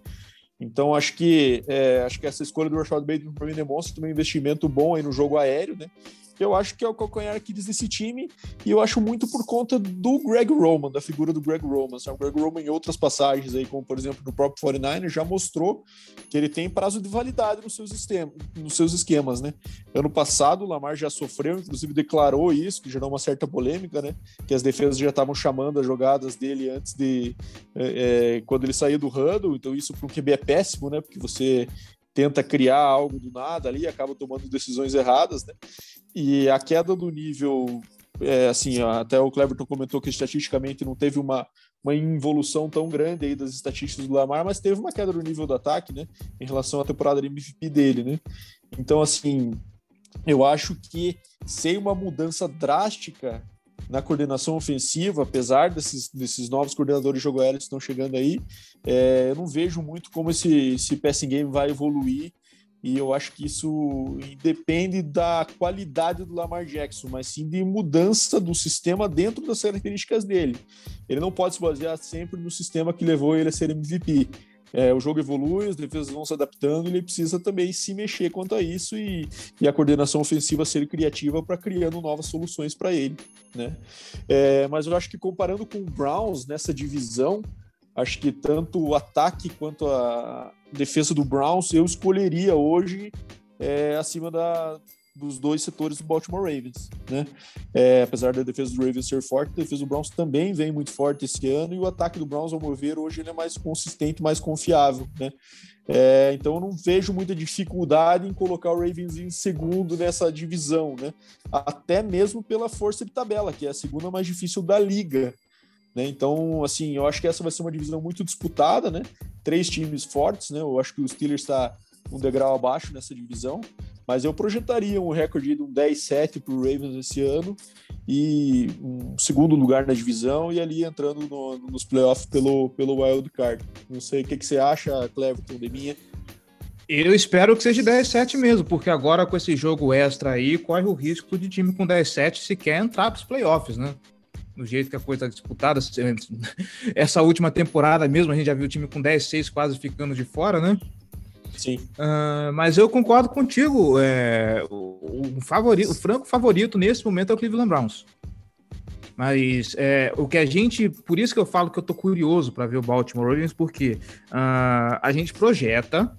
Então acho que é, acho que essa escolha do Rashad Bateman para mim demonstra também um investimento bom aí no jogo aéreo, né? Eu acho que é o calcanhar Aquiles desse time, e eu acho muito por conta do Greg Roman, da figura do Greg Roman. O Greg Roman, em outras passagens, aí, como por exemplo no próprio 49 já mostrou que ele tem prazo de validade nos seus, esquemas, nos seus esquemas, né? Ano passado, o Lamar já sofreu, inclusive declarou isso, que gerou uma certa polêmica, né? Que as defesas já estavam chamando as jogadas dele antes de. É, é, quando ele saía do huddle, então isso para um QB é péssimo, né? Porque você tenta criar algo do nada ali, acaba tomando decisões erradas, né? E a queda do nível, é, assim, até o Cleverton comentou que estatisticamente não teve uma, uma involução tão grande aí das estatísticas do Lamar, mas teve uma queda do nível do ataque, né? Em relação à temporada de MVP dele, né? Então, assim, eu acho que sem uma mudança drástica na coordenação ofensiva, apesar desses, desses novos coordenadores de jogo aéreo que estão chegando aí, é, eu não vejo muito como esse, esse passing game vai evoluir e eu acho que isso depende da qualidade do Lamar Jackson, mas sim de mudança do sistema dentro das características dele. Ele não pode se basear sempre no sistema que levou ele a ser MVP. É, o jogo evolui, as defesas vão se adaptando, ele precisa também se mexer quanto a isso e, e a coordenação ofensiva ser criativa para criando novas soluções para ele, né? É, mas eu acho que comparando com o Browns nessa divisão, acho que tanto o ataque quanto a defesa do Browns eu escolheria hoje é, acima da, dos dois setores do Baltimore Ravens, né? É, apesar da defesa do Ravens ser forte, a defesa do Browns também vem muito forte esse ano e o ataque do Browns, ao meu ver, hoje ele é mais consistente, mais confiável, né? É, então eu não vejo muita dificuldade em colocar o Ravens em segundo nessa divisão, né? Até mesmo pela força de tabela, que é a segunda mais difícil da liga. Né? Então, assim, eu acho que essa vai ser uma divisão muito disputada, né? Três times fortes, né? Eu acho que o Steelers está um degrau abaixo nessa divisão, mas eu projetaria um recorde de um 10-7 para o Ravens esse ano e um segundo lugar na divisão e ali entrando no, nos playoffs pelo, pelo wild card. Não sei o que, que você acha, Cleverton, de minha. Eu espero que seja 10-7 mesmo, porque agora com esse jogo extra aí, corre o risco de time com 10-7 se quer entrar para os playoffs, né? Do jeito que a coisa está disputada. Essa última temporada mesmo, a gente já viu o time com 10-6 quase ficando de fora, né? Sim. Uh, mas eu concordo contigo. É, o, o, favorito, o franco favorito nesse momento é o Cleveland Browns. Mas é, o que a gente. Por isso que eu falo que eu tô curioso para ver o Baltimore Ravens, porque uh, a gente projeta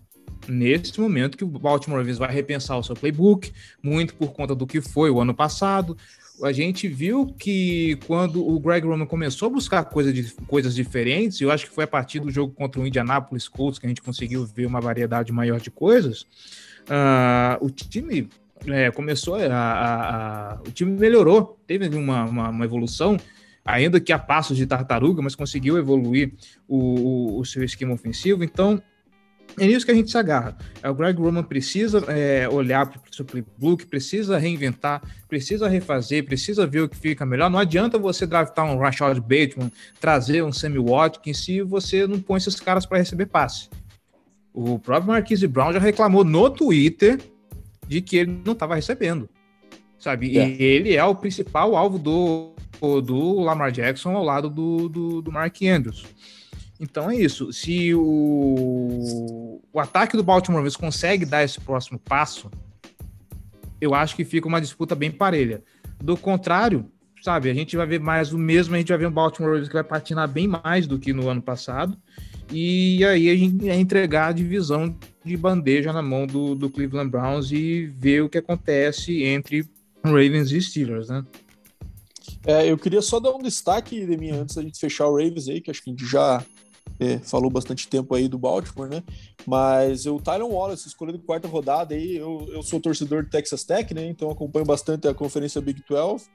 nesse momento que o Baltimore Ravens vai repensar o seu playbook, muito por conta do que foi o ano passado a gente viu que quando o Greg Roman começou a buscar coisa de, coisas diferentes, eu acho que foi a partir do jogo contra o Indianapolis Colts que a gente conseguiu ver uma variedade maior de coisas, uh, o time é, começou a, a, a, O time melhorou, teve uma, uma, uma, evolução, ainda que a passos de tartaruga, mas conseguiu evoluir o, o, o seu esquema ofensivo. Então, é nisso que a gente se agarra. É, o Greg Roman precisa é, olhar para o seu playbook, precisa reinventar, precisa refazer, precisa ver o que fica melhor. Não adianta você draftar um Rashad Bateman, trazer um Sammy Watkins, se você não põe esses caras para receber passe. O próprio Marquise Brown já reclamou no Twitter de que ele não estava recebendo, sabe? É. E ele é o principal alvo do, do Lamar Jackson ao lado do, do, do Mark Andrews. Então é isso. Se o, o ataque do Baltimore Ravens consegue dar esse próximo passo, eu acho que fica uma disputa bem parelha. Do contrário, sabe, a gente vai ver mais o mesmo, a gente vai ver um Baltimore Ravens que vai patinar bem mais do que no ano passado. E aí a gente vai entregar a divisão de bandeja na mão do, do Cleveland Browns e ver o que acontece entre Ravens e Steelers, né? É, eu queria só dar um destaque de mim antes da gente fechar o Ravens aí, que acho que a gente já é, falou bastante tempo aí do Baltimore, né? Mas o Tyron Wallace, escolhido quarta rodada aí, eu, eu sou torcedor do Texas Tech, né? Então acompanho bastante a conferência Big 12.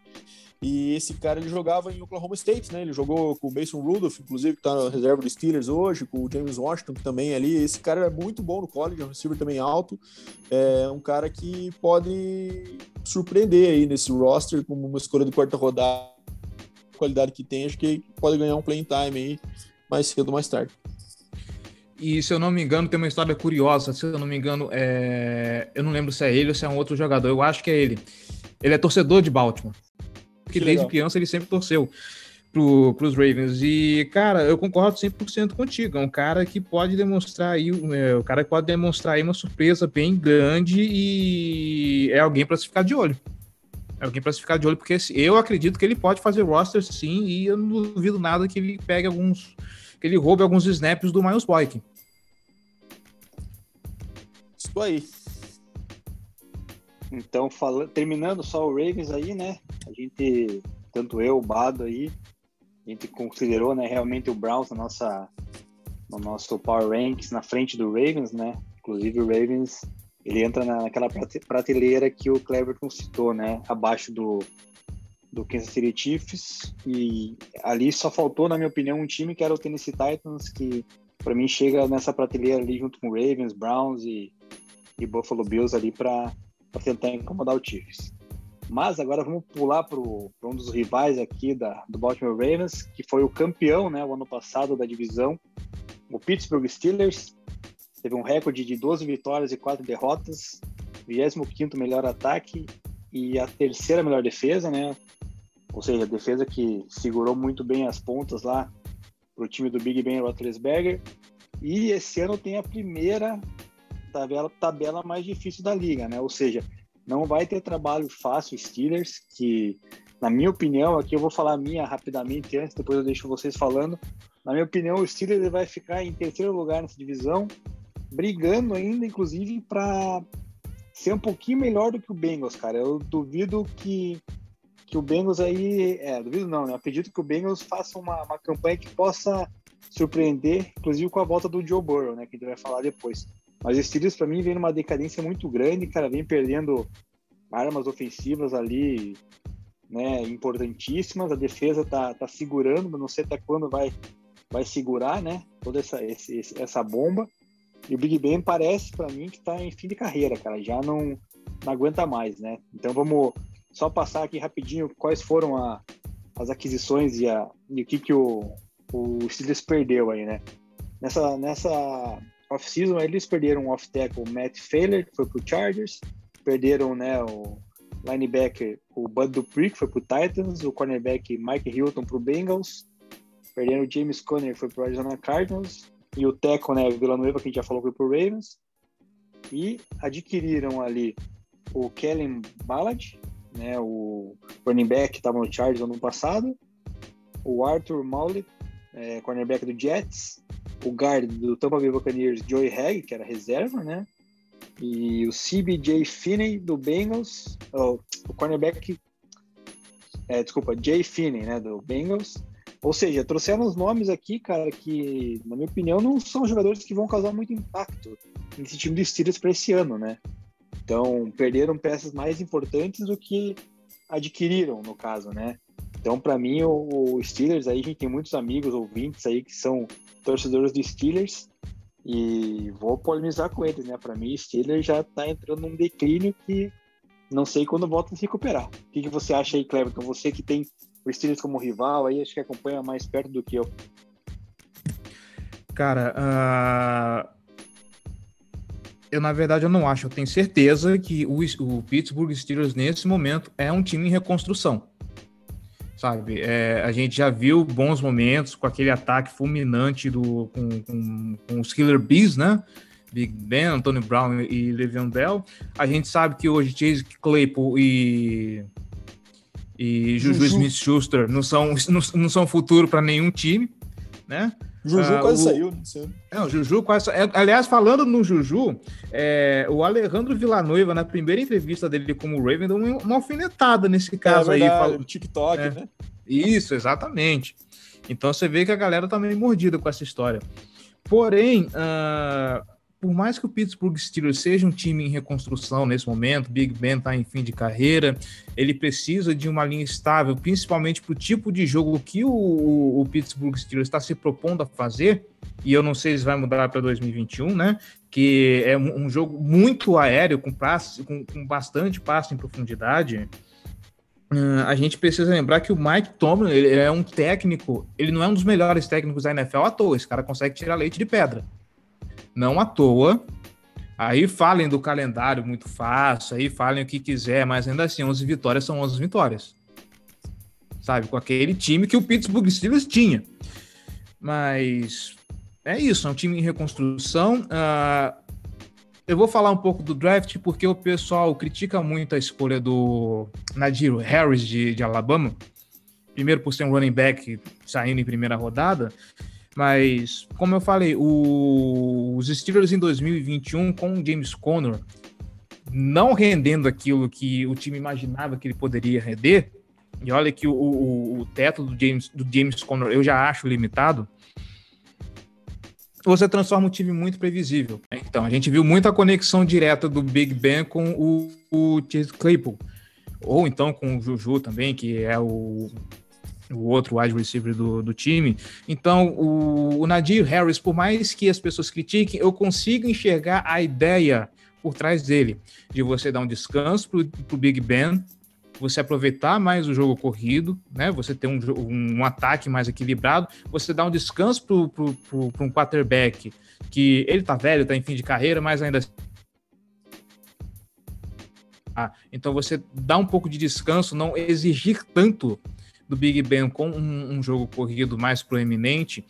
E esse cara ele jogava em Oklahoma State, né? Ele jogou com o Mason Rudolph, inclusive, que tá na reserva dos Steelers hoje, com o James Washington, que também é ali. Esse cara é muito bom no college, é um receiver também alto. É um cara que pode surpreender aí nesse roster, como uma escolha de quarta rodada, qualidade que tem, acho que pode ganhar um playing time aí mais cedo ou mais tarde. E se eu não me engano, tem uma história curiosa. Se eu não me engano, é... eu não lembro se é ele ou se é um outro jogador. Eu acho que é ele. Ele é torcedor de Baltimore. Porque desde criança ele sempre torceu pro, pros Ravens. E, cara, eu concordo 100% contigo. É um cara que pode demonstrar aí, é, o cara que pode demonstrar aí uma surpresa bem grande e é alguém para se ficar de olho. É alguém para se ficar de olho, porque eu acredito que ele pode fazer roster sim, e eu não duvido nada que ele pegue alguns. Que ele roube alguns snaps do Miles Boykin. Isso aí. Então, fala, terminando só o Ravens aí, né? A gente, tanto eu, o Bado aí, a gente considerou, né, realmente o Browns na nossa, no nosso Power Ranks na frente do Ravens, né? Inclusive o Ravens ele entra naquela prateleira que o Cleverton citou, né? Abaixo do, do Kansas City Chiefs. E ali só faltou, na minha opinião, um time que era o Tennessee Titans, que para mim chega nessa prateleira ali junto com Ravens, Browns e, e Buffalo Bills ali para tentar incomodar o Chiefs. Mas agora vamos pular para um dos rivais aqui da, do Baltimore Ravens, que foi o campeão né, o ano passado da divisão, o Pittsburgh Steelers, teve um recorde de 12 vitórias e 4 derrotas, 25 melhor ataque e a terceira melhor defesa, né? Ou seja, a defesa que segurou muito bem as pontas lá para o time do Big Ben Roethlisberger. E esse ano tem a primeira tabela, tabela mais difícil da liga, né? Ou seja, não vai ter trabalho fácil Steelers, que na minha opinião, aqui eu vou falar a minha rapidamente antes, depois eu deixo vocês falando. Na minha opinião, o Steelers vai ficar em terceiro lugar nessa divisão, brigando ainda, inclusive, para ser um pouquinho melhor do que o Bengals, cara. Eu duvido que, que o Bengals aí. É, duvido não, né? Acredito que o Bengals faça uma, uma campanha que possa surpreender, inclusive com a volta do Joe Burrow, né? Que a gente vai falar depois. Mas o Steelers, para mim, vem numa decadência muito grande, cara. Vem perdendo armas ofensivas ali, né? Importantíssimas. A defesa tá, tá segurando, mas não sei até quando vai, vai segurar, né? Toda essa, esse, essa bomba. E o Big Ben parece para mim que está em fim de carreira, cara. Já não, não aguenta mais, né? Então vamos só passar aqui rapidinho quais foram a, as aquisições e, a, e o que, que o, o Steelers perdeu aí, né? Nessa, nessa off-season, eles perderam o off-tackle Matt Failer, que foi pro Chargers, perderam né, o linebacker, o Bud Dupree, que foi pro Titans, o cornerback Mike Hilton pro Bengals, perderam o James Conner, que foi pro Arizona Cardinals, e o tackle, né, Villanueva, que a gente já falou, foi pro Ravens, e adquiriram ali o Kellen Ballard, né, o running back estava no Chargers ano passado, o Arthur Maulet, é, cornerback do Jets, o guard do Tampa Bay Buccaneers, Joey Hagg, que era reserva, né? E o CBJ Finney do Bengals, oh, o cornerback, é, desculpa, Jay Finney, né, do Bengals. Ou seja, trouxeram os nomes aqui, cara, que, na minha opinião, não são jogadores que vão causar muito impacto nesse time de Steelers para esse ano, né? Então, perderam peças mais importantes do que adquiriram, no caso, né? Então, para mim, o, o, Steelers, aí a gente tem muitos amigos, ouvintes aí que são torcedores do Steelers e vou polemizar com eles, né? Para mim, o Steelers já está entrando num declínio que não sei quando volta a se recuperar. O que, que você acha aí, Cleverton? Você que tem o Steelers como rival, aí acho que acompanha mais perto do que eu. Cara, uh eu, na verdade, eu não acho. Eu tenho certeza que o, o Pittsburgh Steelers, nesse momento, é um time em reconstrução. Sabe? É, a gente já viu bons momentos com aquele ataque fulminante do, com, com, com os Killer Bees, né? Big Ben, Antonio Brown e Le'Veon Bell. A gente sabe que hoje Chase Claypool e, e Juju. Smith-Schuster não são, não, não são futuro para nenhum time, né? Juju ah, quase o... saiu, não sei. É, o Juju quase é, Aliás, falando no Juju, é, o Alejandro Villanueva, na primeira entrevista dele como Raven, deu uma alfinetada nesse caso é aí. Fala... TikTok, é. né? Isso, exatamente. Então você vê que a galera tá meio mordida com essa história. Porém, uh, por mais que o Pittsburgh Steelers seja um time em reconstrução nesse momento, Big Ben está em fim de carreira, ele precisa de uma linha estável, principalmente para o tipo de jogo que o, o, Pittsburgh Steelers está se propondo a fazer, e eu não sei se vai mudar para 2021, né? Que é um, jogo muito aéreo, com, passe, com, com bastante passe em profundidade. Uh, a gente precisa lembrar que o Mike Tomlin ele é um técnico, ele não é um dos melhores técnicos da NFL à toa, esse cara consegue tirar leite de pedra não à toa. Aí falem do calendário muito fácil, aí falem o que quiser, mas ainda assim, 11 vitórias são 11 vitórias. Sabe? Com aquele time que o Pittsburgh Steelers tinha. Mas é isso, é um time em reconstrução. Uh, eu vou falar um pouco do draft porque o pessoal critica muito a escolha do Nadir Harris de, de Alabama. Primeiro por ser um running back saindo em primeira rodada. Mas, como eu falei, o, os Steelers em 2021 com o James Conner não rendendo aquilo que o time imaginava que ele poderia render, e olha que o, o, o teto do James, do James Conner eu já acho limitado, você transforma um time muito previsível. Então, a gente viu muita conexão direta do Big Ben com o, o Chase Claypool, ou então com o Juju também, que é o o outro wide receiver do, do time. Então, o, o Nadir Harris, por mais que as pessoas critiquem, eu consigo enxergar a ideia por trás dele, de você dar um descanso para o Big Ben, você aproveitar mais o jogo corrido, né? Você ter um, um ataque mais equilibrado, você dá um descanso para um quarterback que ele tá velho, tá em fim de carreira, mas ainda ah, então você dá um pouco de descanso, não exigir tanto do Big Ben com um, um jogo corrido mais proeminente,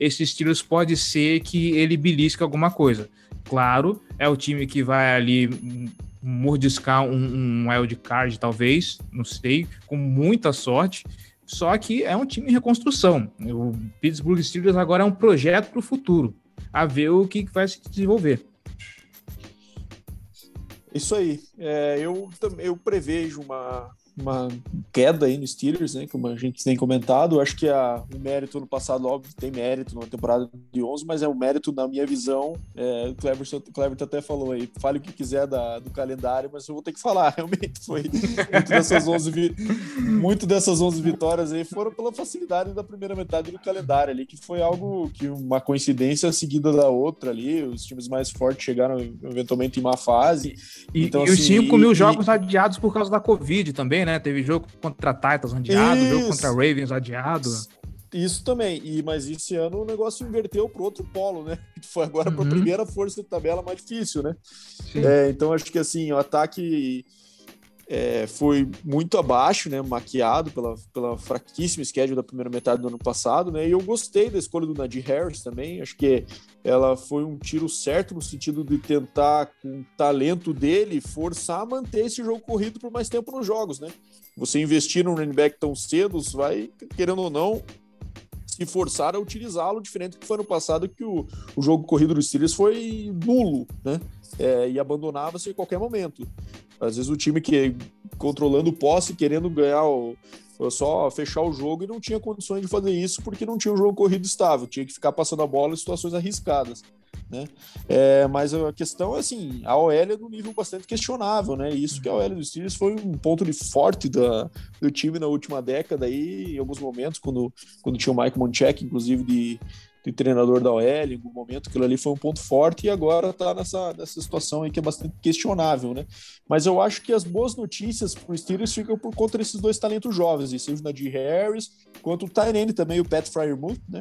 esses Steelers pode ser que ele belisque alguma coisa. Claro, é o time que vai ali mordiscar um, um wild card, talvez, não sei, com muita sorte. Só que é um time em reconstrução. O Pittsburgh Steelers agora é um projeto para o futuro, a ver o que vai se desenvolver. Isso aí. É, eu, eu prevejo uma, uma queda aí no Steelers, né? Como a gente tem comentado. Acho que a, o mérito no passado, óbvio, tem mérito na temporada de 11, mas é um mérito, na minha visão. É, o Cleverton, Cleverton até falou aí, fale o que quiser da, do calendário, mas eu vou ter que falar. Realmente foi muito dessas 11, muito dessas 11 vitórias aí foram pela facilidade da primeira metade do calendário ali, que foi algo que uma coincidência seguida da outra ali. Os times mais fortes chegaram eventualmente em uma fase. E, então, e assim, os 5 mil jogos adiados por causa da Covid também, né? Teve jogo contra Titans adiado, isso. jogo contra Ravens adiado. Isso também, e, mas esse ano o negócio inverteu para outro polo, né? Foi agora uhum. para a primeira força de tabela mais difícil, né? É, então acho que assim, o ataque é, foi muito abaixo, né? Maquiado pela, pela fraquíssima schedule da primeira metade do ano passado, né? E eu gostei da escolha do Nadir Harris também. Acho que ela foi um tiro certo no sentido de tentar, com o talento dele, forçar a manter esse jogo corrido por mais tempo nos jogos, né? Você investir num running back tão cedo, vai, querendo ou não, se forçar a utilizá-lo, diferente do que foi no passado, que o, o jogo corrido dos Steelers foi nulo, né? É, e abandonava-se em qualquer momento. Às vezes o time que controlando o posse, querendo ganhar o, só fechar o jogo e não tinha condições de fazer isso porque não tinha um jogo corrido estável, tinha que ficar passando a bola em situações arriscadas. Né? É, mas a questão é assim, a OL é no nível bastante questionável, né? Isso que a OL dos Steelers foi um ponto de forte da, do time na última década aí, em alguns momentos, quando, quando tinha o Mike Monchek, inclusive, de, de treinador da OL, em algum momento aquilo ali foi um ponto forte e agora está nessa, nessa situação aí que é bastante questionável, né? Mas eu acho que as boas notícias para o Steelers ficam por conta desses dois talentos jovens, seja o Nadir Harris, quanto o Tyrene também, o Pat Fryermuth, né?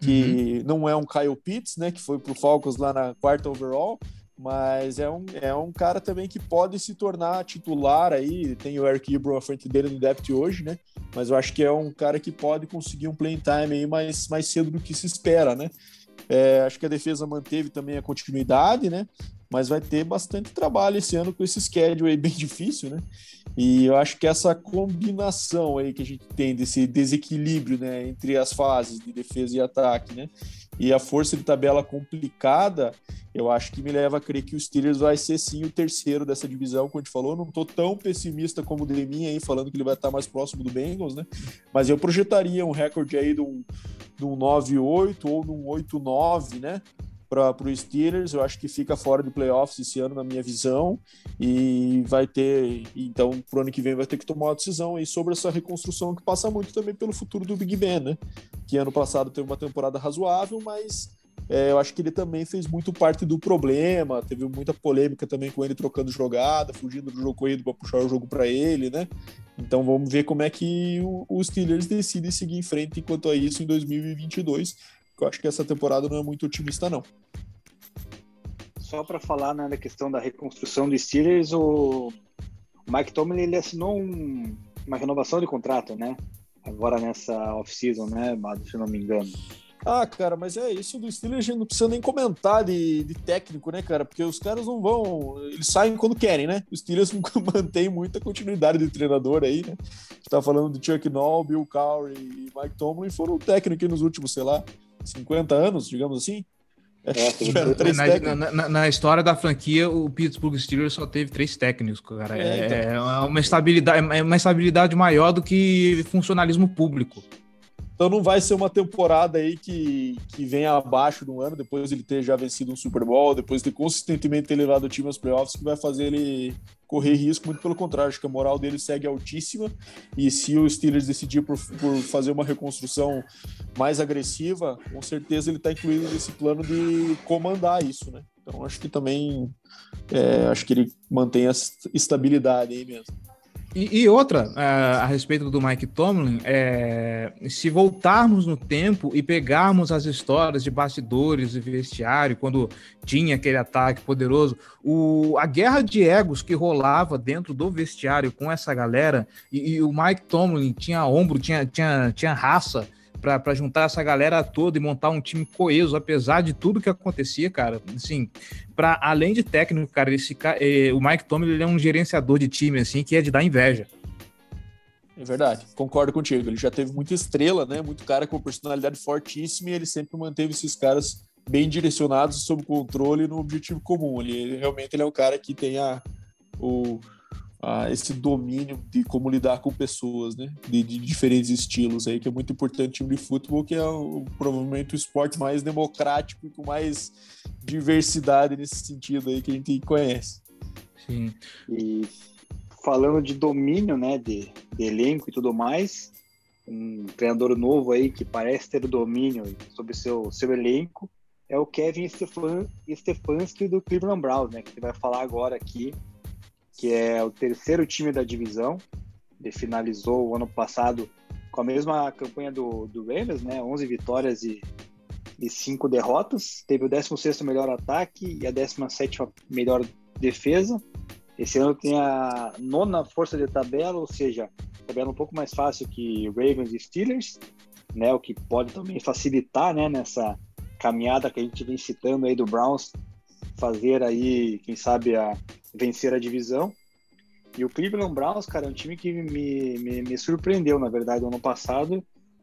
Que uhum. não é um Kyle Pitts, né? Que foi pro Falcons lá na quarta overall, mas é um, é um cara também que pode se tornar titular aí. Tem o Eric Ebron à frente dele no depth hoje, né? Mas eu acho que é um cara que pode conseguir um playing time aí mais, mais cedo do que se espera, né? É, acho que a defesa manteve também a continuidade, né? Mas vai ter bastante trabalho esse ano com esse schedule aí bem difícil, né? E eu acho que essa combinação aí que a gente tem desse desequilíbrio, né, entre as fases de defesa e ataque, né? E a força de tabela complicada, eu acho que me leva a crer que o Steelers vai ser sim o terceiro dessa divisão, como a gente falou. Não estou tão pessimista como o Demin aí, falando que ele vai estar mais próximo do Bengals, né? Mas eu projetaria um recorde aí de um, de um 9-8 ou de um 8-9, né? Para o Steelers. Eu acho que fica fora de playoffs esse ano, na minha visão, e vai ter. Então, pro ano que vem, vai ter que tomar uma decisão aí sobre essa reconstrução que passa muito também pelo futuro do Big Ben, né? Que ano passado teve uma temporada razoável, mas é, eu acho que ele também fez muito parte do problema. Teve muita polêmica também com ele trocando jogada, fugindo do jogo corrido para puxar o jogo para ele, né? Então vamos ver como é que os Steelers decidem seguir em frente enquanto a isso em 2022 eu acho que essa temporada não é muito otimista, não. Só para falar né, da questão da reconstrução do Steelers, o Mike Tomlin ele assinou um, uma renovação de contrato, né? Agora nessa off-season, né, se não me engano. Ah, cara, mas é isso do Steelers, a gente não precisa nem comentar de, de, técnico, né, cara? Porque os caras não vão. Eles saem quando querem, né? Os Steelers mantém muita continuidade de treinador aí, né? A gente tá falando de Chuck Noll, Bill Cowrie e Mike Tomlin foram técnicos nos últimos, sei lá, 50 anos, digamos assim. É, na, na, na, história da franquia, o Pittsburgh Steelers só teve três técnicos, cara. É, é, então. é uma estabilidade, é uma estabilidade maior do que funcionalismo público. Então não vai ser uma temporada aí que, que vem abaixo do ano, depois ele ter já vencido um Super Bowl, depois de consistentemente ter levado o time aos playoffs, que vai fazer ele correr risco, muito pelo contrário, acho que a moral dele segue altíssima, e se o Steelers decidir por, por fazer uma reconstrução mais agressiva, com certeza ele está incluído nesse plano de comandar isso, né? Então acho que também, é, acho que ele mantém a estabilidade aí mesmo. E, e outra, a, a, respeito do Mike Tomlin, é, se voltarmos no tempo e pegarmos as histórias de bastidores e vestiário, quando tinha aquele ataque poderoso, o, a guerra de egos que rolava dentro do vestiário com essa galera, e, e o Mike Tomlin tinha ombro, tinha, tinha, tinha raça, para juntar essa galera toda e montar um time coeso, apesar de tudo que acontecia, cara. Assim, para além de técnico, cara, esse, eh, o Mike Tomlin ele é um gerenciador de time, assim, que é de dar inveja. É verdade, concordo contigo. Ele já teve muita estrela, né? Muito cara com personalidade fortíssima e ele sempre manteve esses caras bem direcionados, sob controle no objetivo comum. Ele realmente ele é um cara que tem a, o, a esse domínio de como lidar com pessoas, né? De, de, diferentes estilos aí, que é muito importante no futebol, que é o, provavelmente o esporte mais democrático e com mais diversidade nesse sentido aí que a gente conhece. Sim. E falando de domínio, né, de, de elenco e tudo mais, um treinador novo aí que parece ter domínio sobre seu seu elenco é o Kevin Stefan, Stefanski do Cleveland Browns, né, que vai falar agora aqui que é o terceiro time da divisão. Ele finalizou o ano passado com a mesma campanha do, do Ravens, né? 11 vitórias e, e 5 derrotas. Teve o 16º melhor ataque e a 17ª melhor defesa. Esse ano tem a nona força de tabela, ou seja, tabela um pouco mais fácil que Ravens e Steelers, né? O que pode também facilitar, né? Nessa caminhada que a gente vem citando aí do Browns fazer aí, quem sabe, a, vencer a divisão. E o Cleveland Browns, cara, é um time que me, me, me surpreendeu, na verdade, no ano passado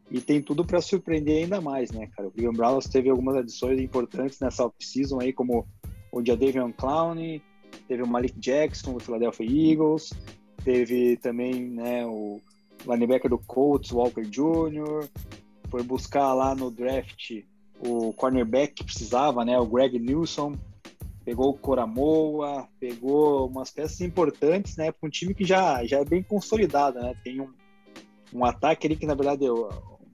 e tem tudo para surpreender ainda mais, né, cara? O Cleveland Browns teve algumas adições importantes nessa off-season aí, como o Jadavion Clowney, teve o Malik Jackson do Philadelphia Eagles, teve também, né, o linebacker do Colts, Walker Jr., foi buscar lá no draft o cornerback que precisava, né, o Greg Newsom, pegou o Coramoa, pegou umas peças importantes, né, para um time que já, já é bem consolidado, né, tem um, um ataque ali que, na verdade, é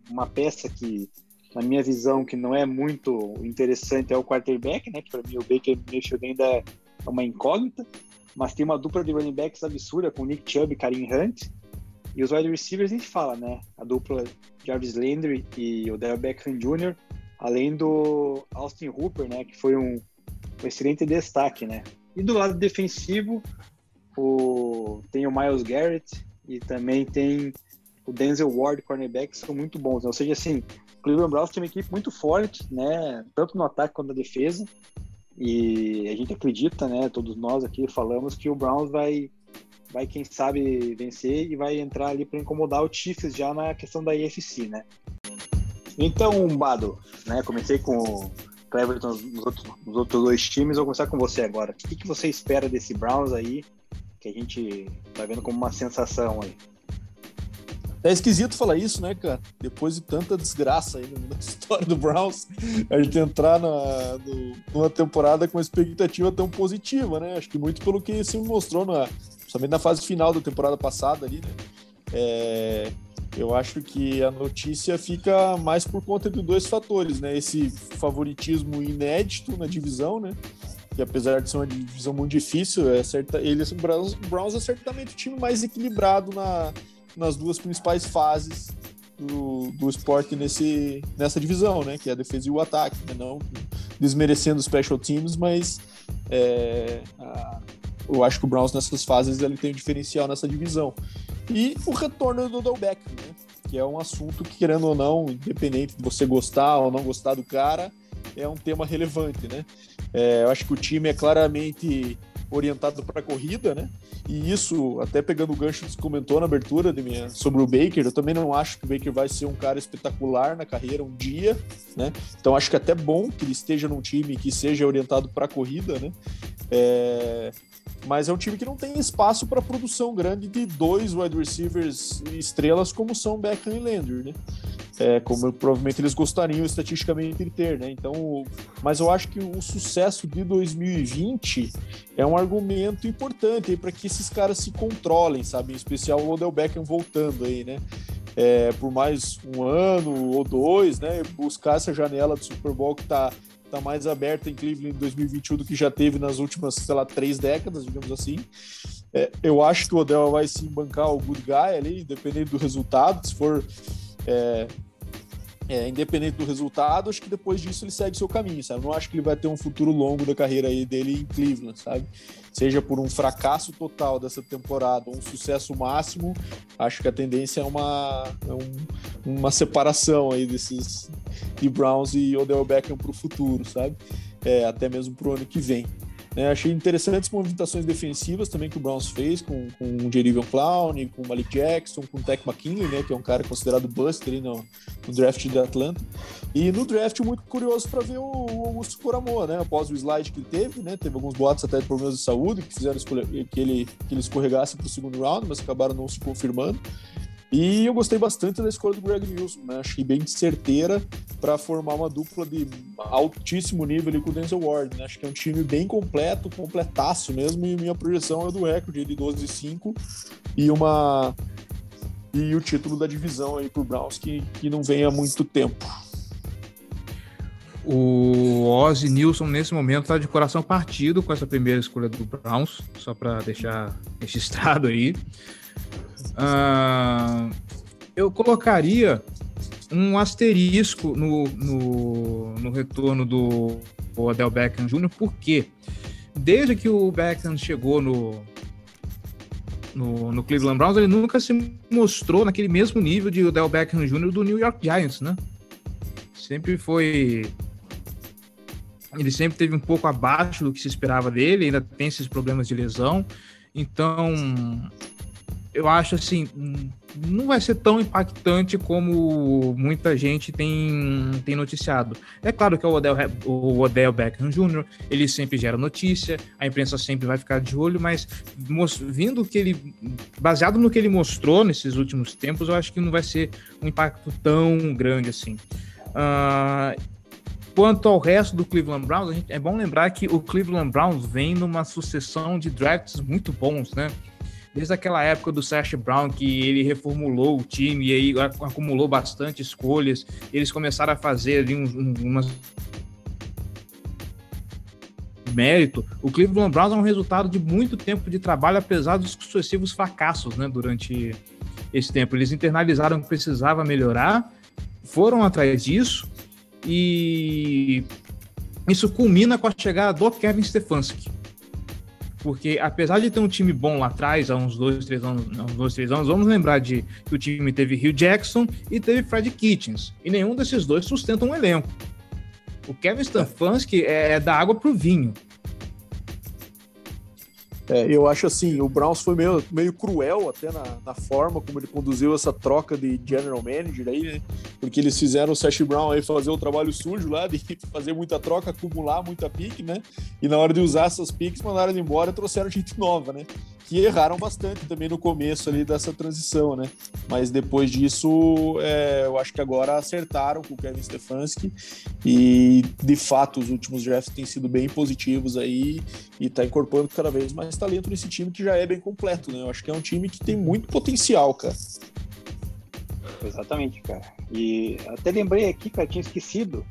uma peça que, na minha visão, que não é muito interessante é o quarterback, né, que para mim o Baker Mayfield ainda é uma incógnita, mas tem uma dupla de running backs absurda com Nick Chubb e Karim Hunt, e os wide receivers a gente fala, né, a dupla Jarvis Landry e o Beckham Jr., além do Austin Hooper, né, que foi um um excelente destaque, né? E do lado defensivo, o, tem o Miles Garrett e também tem o Denzel Ward, cornerback, que são muito bons. Né? Ou seja, assim, o Cleveland Browns tem uma equipe muito forte, né? Tanto no ataque quanto na defesa. E a gente acredita, né? Todos nós aqui falamos que o Browns vai, vai quem sabe, vencer e vai entrar ali para incomodar o Chiefs já na questão da IFC, né? Então, Bado, né? Comecei com Cleverton nos outros, nos outros dois times. Vou começar com você agora. O que, que você espera desse Browns aí, que a gente tá vendo como uma sensação aí? É esquisito falar isso, né, cara? Depois de tanta desgraça aí na história do Browns, a gente entrar na, no, numa temporada com uma expectativa tão positiva, né? Acho que muito pelo que se mostrou, na, principalmente na fase final da temporada passada ali, né? É, eu acho que a notícia fica mais por conta de dois fatores, né? Esse favoritismo inédito na divisão, né? Que apesar de ser uma divisão muito difícil, é certa, eles, o Browns, Browns é certamente o time mais equilibrado na, nas duas principais fases do, do esporte nesse, nessa divisão, né? Que é a defesa e o ataque, né? Não desmerecendo os special teams, mas é, a, eu acho que o Browns nessas fases ele tem um diferencial nessa divisão. E o retorno do Odell né? que é um assunto que, querendo ou não, independente de você gostar ou não gostar do cara, é um tema relevante, né? É, eu acho que o time é claramente orientado para a corrida, né? E isso, até pegando o gancho que você comentou na abertura de minha, sobre o Baker, eu também não acho que o Baker vai ser um cara espetacular na carreira um dia, né? Então acho que é até bom que ele esteja num time que seja orientado para a corrida, né? É, mas é um time que não tem espaço para produção grande de dois wide receivers estrelas como são Beckham e Landry, né? É, como provavelmente eles gostariam estatisticamente de ter, né? Então, mas eu acho que o sucesso de 2020 é um argumento importante para que esses caras se controlem, sabe? Em especial o Odell Beckham voltando aí, né? É, por mais um ano ou dois, né? Buscar essa janela do Super Bowl que está tá mais aberta em Cleveland em 2021 do que já teve nas últimas, sei lá, três décadas, digamos assim. É, eu acho que o Odell vai sim bancar o good guy ali, independente do resultado. Se for é, é, independente do resultado, acho que depois disso ele segue seu caminho, sabe? Não acho que ele vai ter um futuro longo da carreira aí dele em Cleveland, sabe? Seja por um fracasso total dessa temporada ou um sucesso máximo, acho que a tendência é uma, é um, uma separação aí desses de Browns e Odell Beckham para o futuro, sabe? É, até mesmo para o ano que vem. Né? Achei interessantes movimentações defensivas também que o Browns fez com, com o Jerivion Clown, com o Malik Jackson, com o Tech McKinley, né, que é um cara considerado buster no, no draft de Atlanta. E no draft muito curioso para ver o, o Augusto Coramoa, né, após o slide que ele teve, né, teve alguns boatos até de problemas de saúde que fizeram que ele, que ele escorregasse para o segundo round, mas acabaram não se confirmando. E eu gostei bastante da escolha do Greg Nilsson, né? Achei bem certeira para formar uma dupla de altíssimo nível ali com o Denzel Ward, né? Acho que é um time bem completo, completaço mesmo, e minha projeção é do recorde de 12 e 5 e uma e o título da divisão aí pro Browns que, que não vem há muito tempo. O Ozzy Nilson, nesse momento, está de coração partido com essa primeira escolha do Browns, só para deixar registrado aí. Uh, eu colocaria um asterisco no, no, no retorno do Odell Beckham Jr., porque desde que o Beckham chegou no, no, no, Cleveland Browns, ele nunca se mostrou naquele mesmo nível de Odell Beckham Jr. do New York Giants, né? Sempre foi. Ele sempre teve um pouco abaixo do que se esperava dele, ainda tem esses problemas de lesão. Então, eu acho assim, não vai ser tão impactante como muita gente tem, tem noticiado. É claro que o Odell, o Odell Beckham Jr., ele sempre gera notícia, a imprensa sempre vai ficar de olho, mas vindo que ele, baseado no que ele mostrou nesses últimos tempos, eu acho que não vai ser um impacto tão grande assim. Uh, quanto ao resto do Cleveland Browns, gente, é bom lembrar que o Cleveland Browns vem numa sucessão de drafts muito bons, né? Desde aquela época do Sash Brown, que ele reformulou o time e aí acumulou bastante escolhas, eles começaram a fazer ali um, um, umas mérito, o Cleveland Browns é um resultado de muito tempo de trabalho, apesar dos sucessivos fracassos né, durante esse tempo. Eles internalizaram que precisava melhorar, foram atrás disso e isso culmina com a chegada do Kevin Stefanski porque apesar de ter um time bom lá atrás, há uns dois, três anos, uns dois, três anos, vamos lembrar de que o time teve Hugh Jackson e teve Fred Kitchens, e nenhum desses dois sustenta um elenco. O Kevin Stefanski é, é da água pro vinho. É, eu acho assim, o Browns foi meio, meio cruel até na, na, forma como ele conduziu essa troca de general manager aí, né? Porque eles fizeram o Sash Brown aí fazer o trabalho sujo lá, de fazer muita troca, acumular muita pique, né? E na hora de usar essas piques, mandaram embora e trouxeram gente nova, né? Que erraram bastante também no começo ali dessa transição, né? Mas depois disso, é, eu acho que agora acertaram com o Kevin Stefanski e de fato os últimos drafts têm sido bem positivos aí e tá incorporando cada vez mais mais talento nesse time que já é bem completo, né? Eu acho que é um time que tem muito potencial, cara. Exatamente, cara. E até lembrei aqui, cara, tinha esquecido.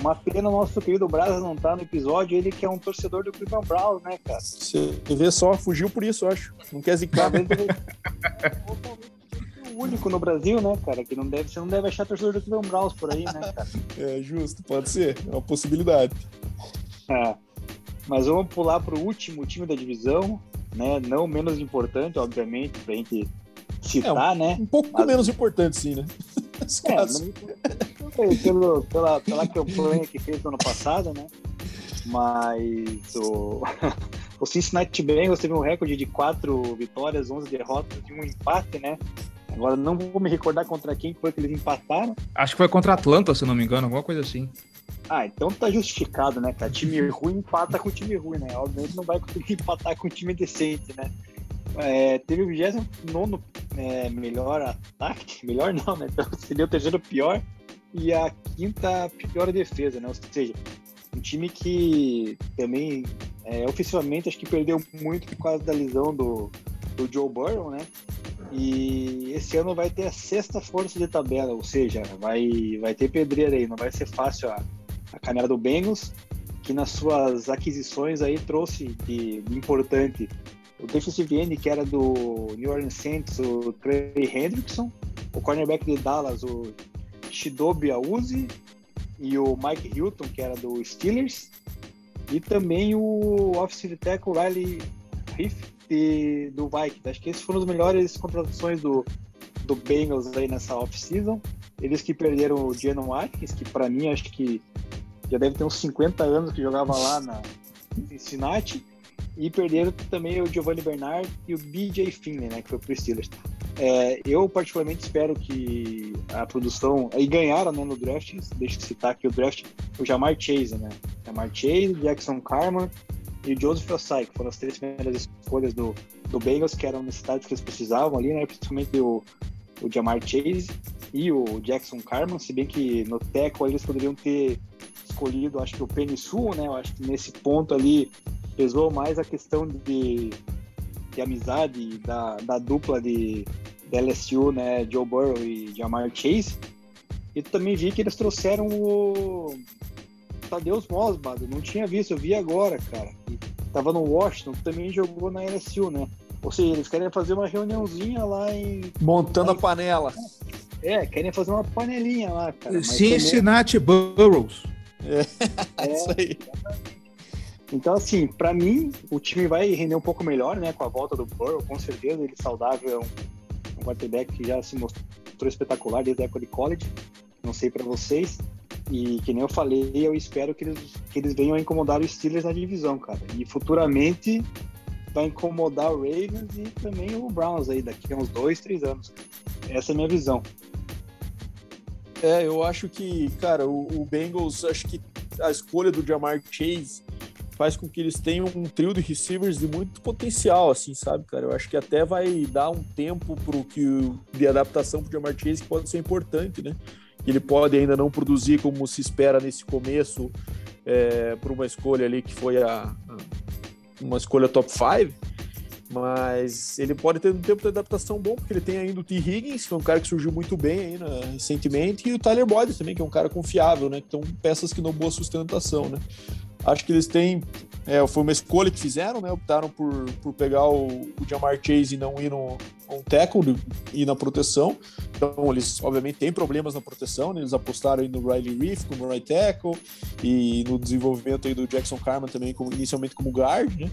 Uma pena o nosso querido Braz não tá no episódio, ele que é um torcedor do Cleveland Browns, né, cara? Você vê só, fugiu por isso, eu acho. Não quer zicar. Único no Brasil, né, cara? Que não deve, você não deve achar torcedor do Cleveland Browns por aí, né, cara? É justo, pode ser, é uma possibilidade. É. Mas vamos pular para o último time da divisão, né? Não menos importante, obviamente, para a gente citar, é, um, né? Um pouco Mas... menos importante, sim, né? É, pelo, pela, pela campanha que fez no ano passado, né? Mas o, o Cincinnati Bengals teve um recorde de quatro vitórias, 11 derrotas e um empate, né? Agora não vou me recordar contra quem foi que eles empataram. Acho que foi contra Atlanta, se não me engano, alguma coisa assim. Ah, então tá justificado, né, cara? Time ruim empata com time ruim, né? Obviamente não vai conseguir empatar com time decente, né? É, teve o 29 é, melhor ataque, melhor não, né? Então seria o terceiro pior e a quinta pior defesa, né? Ou seja, um time que também, é, acho que perdeu muito por causa da lesão do, do Joe Burrow, né? E esse ano vai ter a sexta força de tabela, ou seja, vai, vai ter pedreira aí, não vai ser fácil a, a caminhada do Bengals, que nas suas aquisições aí trouxe de, de importante o defensive end, que era do New Orleans Saints, o Trey Hendrickson, o cornerback de Dallas, o Shidobi Auzi, e o Mike Hilton, que era do Steelers, e também o offensive tackle Riley Riff do Vikings. Acho que esses foram as melhores contratações do, do Bengals aí nessa off-season. Eles que perderam o Janon Watkins, que para mim acho que já deve ter uns 50 anos que jogava lá na, Cincinnati e perderam também o Giovanni Bernard e o BJ Finley, né, que foi pro Steelers. É, eu particularmente espero que a produção e ganharam né, no draft. Deixa eu citar aqui o draft, o Jamar Chase, né? Jamar Chase, Jackson Carman e o Joseph Osai, que foram as três primeiras escolhas do, do Bengals, que eram necessidades que eles precisavam ali, né? Principalmente o, o Jamar Chase e o Jackson Carman, se bem que no teco eles poderiam ter escolhido, acho que o Penny Sul, né? Eu acho que nesse ponto ali pesou mais a questão de, de amizade da, da dupla de, de LSU, né? Joe Burrow e Jamar Chase. E também vi que eles trouxeram o Tadeus Mosbad, não tinha visto, eu vi agora, cara. E tava no Washington, também jogou na LSU, né? Ou seja, eles querem fazer uma reuniãozinha lá em. Montando lá em... a panela. É, querem fazer uma panelinha lá, cara. Cincinnati também... Burrows. É, é, isso aí. Então, assim, para mim, o time vai render um pouco melhor, né? Com a volta do Burrow, com certeza. Ele saudável é um, um quarterback que já se mostrou espetacular desde a época de college. Não sei para vocês. E que nem eu falei, eu espero que eles, que eles venham a incomodar os Steelers na divisão, cara. E futuramente vai incomodar o Ravens e também o Browns aí daqui a uns dois, três anos. Essa é a minha visão. É, eu acho que, cara, o, o Bengals, acho que a escolha do Jamar Chase faz com que eles tenham um trio de receivers de muito potencial, assim, sabe, cara? Eu acho que até vai dar um tempo pro que de adaptação pro Jamar Chase que pode ser importante, né? Ele pode ainda não produzir como se espera nesse começo é, por uma escolha ali que foi a, uma escolha top 5, mas ele pode ter um tempo de adaptação bom, porque ele tem ainda o T. Higgins, que é um cara que surgiu muito bem aí, né, recentemente, e o Tyler Boyd também, que é um cara confiável, né? São peças que dão boa sustentação, né? Acho que eles têm. É, foi uma escolha que fizeram, né? Optaram por, por pegar o, o Jamar Chase e não ir no um tackle e na proteção. Então, eles obviamente têm problemas na proteção, né? eles apostaram aí no Riley Reef como right tackle e no desenvolvimento aí do Jackson Carman também, como, inicialmente como guard, né?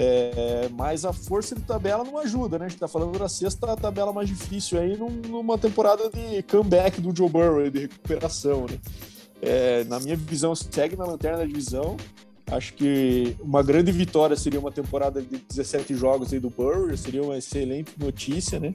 É, mas a força de tabela não ajuda, né? A gente tá falando da sexta tabela mais difícil aí numa temporada de comeback do Joe Burrow, de recuperação, né? É, na minha visão, segue na lanterna da divisão. Acho que uma grande vitória seria uma temporada de 17 jogos aí do Burrow, seria uma excelente notícia, né?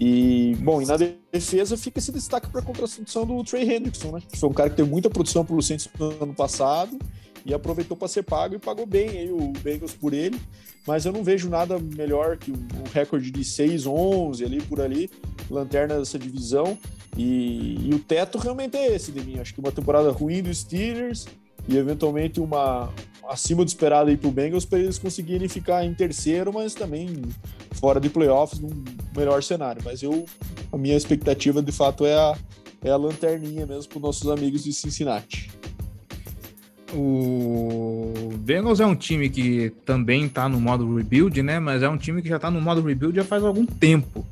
E, bom, e na defesa fica esse destaque para a contratação do Trey Hendrickson, né? Que foi um cara que teve muita produção pelo Saints no ano passado e aproveitou para ser pago e pagou bem aí o Bengals por ele. Mas eu não vejo nada melhor que um recorde de 6-11 ali por ali, lanterna dessa divisão. E, e, o teto realmente é esse de mim. Acho que uma temporada ruim dos Steelers e eventualmente uma acima do esperado aí pro Bengals para eles conseguirem ficar em terceiro, mas também fora de playoffs num melhor cenário. Mas eu a minha expectativa de fato é a, é a lanterninha mesmo para nossos amigos de Cincinnati. O Bengals é um time que também está no modo rebuild, né? Mas é um time que já está no modo rebuild já faz algum tempo.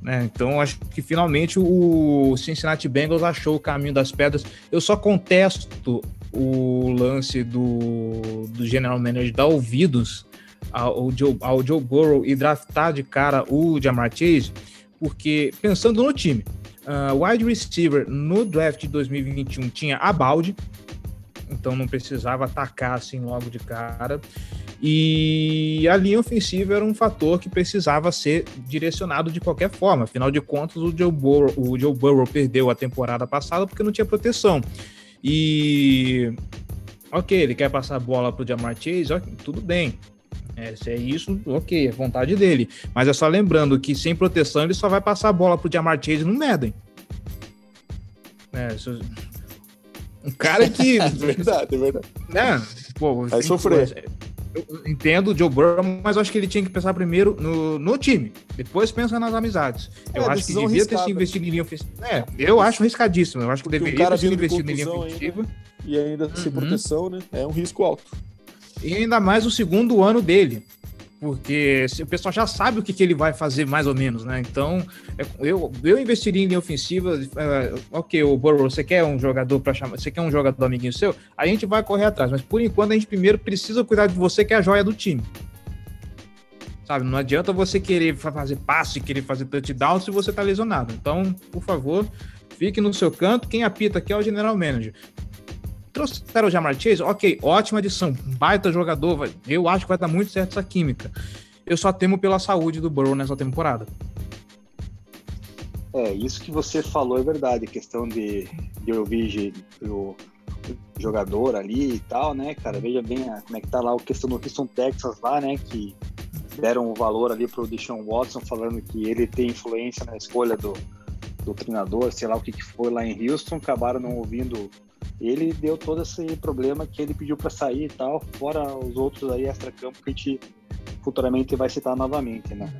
Né? Então, acho que finalmente o Cincinnati Bengals achou o caminho das pedras. Eu só contesto o lance do, do General Manager dar ouvidos ao Joe, ao Joe Burrow e draftar de cara o Jamar Chase, porque pensando no time, uh, wide receiver no draft de 2021 tinha a Balde, então não precisava atacar assim logo de cara. E a linha ofensiva era um fator que precisava ser direcionado de qualquer forma. Afinal de contas, o Joe Burrow, o Joe Burrow perdeu a temporada passada porque não tinha proteção. E ok, ele quer passar a bola para o Jamar Chase, okay, tudo bem. É, se é isso, ok, é vontade dele. Mas é só lembrando que sem proteção ele só vai passar a bola para o Jamar Chase no Madden. É, um cara que. é verdade, é verdade. Né? Pô, vai sofrer eu entendo o Joe Burrow, mas eu acho que ele tinha que pensar primeiro no, no time, depois pensa nas amizades. É, eu acho que devia riscada. ter se investido em linha ofensiva. É, eu acho arriscadíssimo. Eu acho que Porque deveria ter se investido em linha ofensiva. Ainda, e ainda uhum. sem proteção, né? É um risco alto. E ainda mais o segundo ano dele porque o pessoal já sabe o que, que ele vai fazer mais ou menos, né? Então, é, eu, eu investiria em linha ofensiva. Uh, ok, o Burrow, você quer um jogador para chamar, você quer um jogador amiguinho seu? A gente vai correr atrás, mas por enquanto a gente primeiro precisa cuidar de você, que é a joia do time. Sabe, não adianta você querer fazer passe, querer fazer touchdown se você tá lesionado. Então, por favor, fique no seu canto. Quem apita aqui é o general manager. Trouxeram o Jamar Chase, ok, ótima adição, baita jogador, eu acho que vai dar muito certo essa química. Eu só temo pela saúde do Burrow nessa temporada. É, isso que você falou é verdade, questão de, de ouvir o jogador ali e tal, né, cara? Veja bem a, como é que tá lá a questão do Houston, Texas lá, né, que deram o valor ali pro Deshaun Watson, falando que ele tem influência na escolha do, do treinador, sei lá o que, que foi lá em Houston, acabaram não ouvindo ele deu todo esse problema que ele pediu para sair e tal, fora os outros aí extra-campo que a gente futuramente vai citar novamente, né?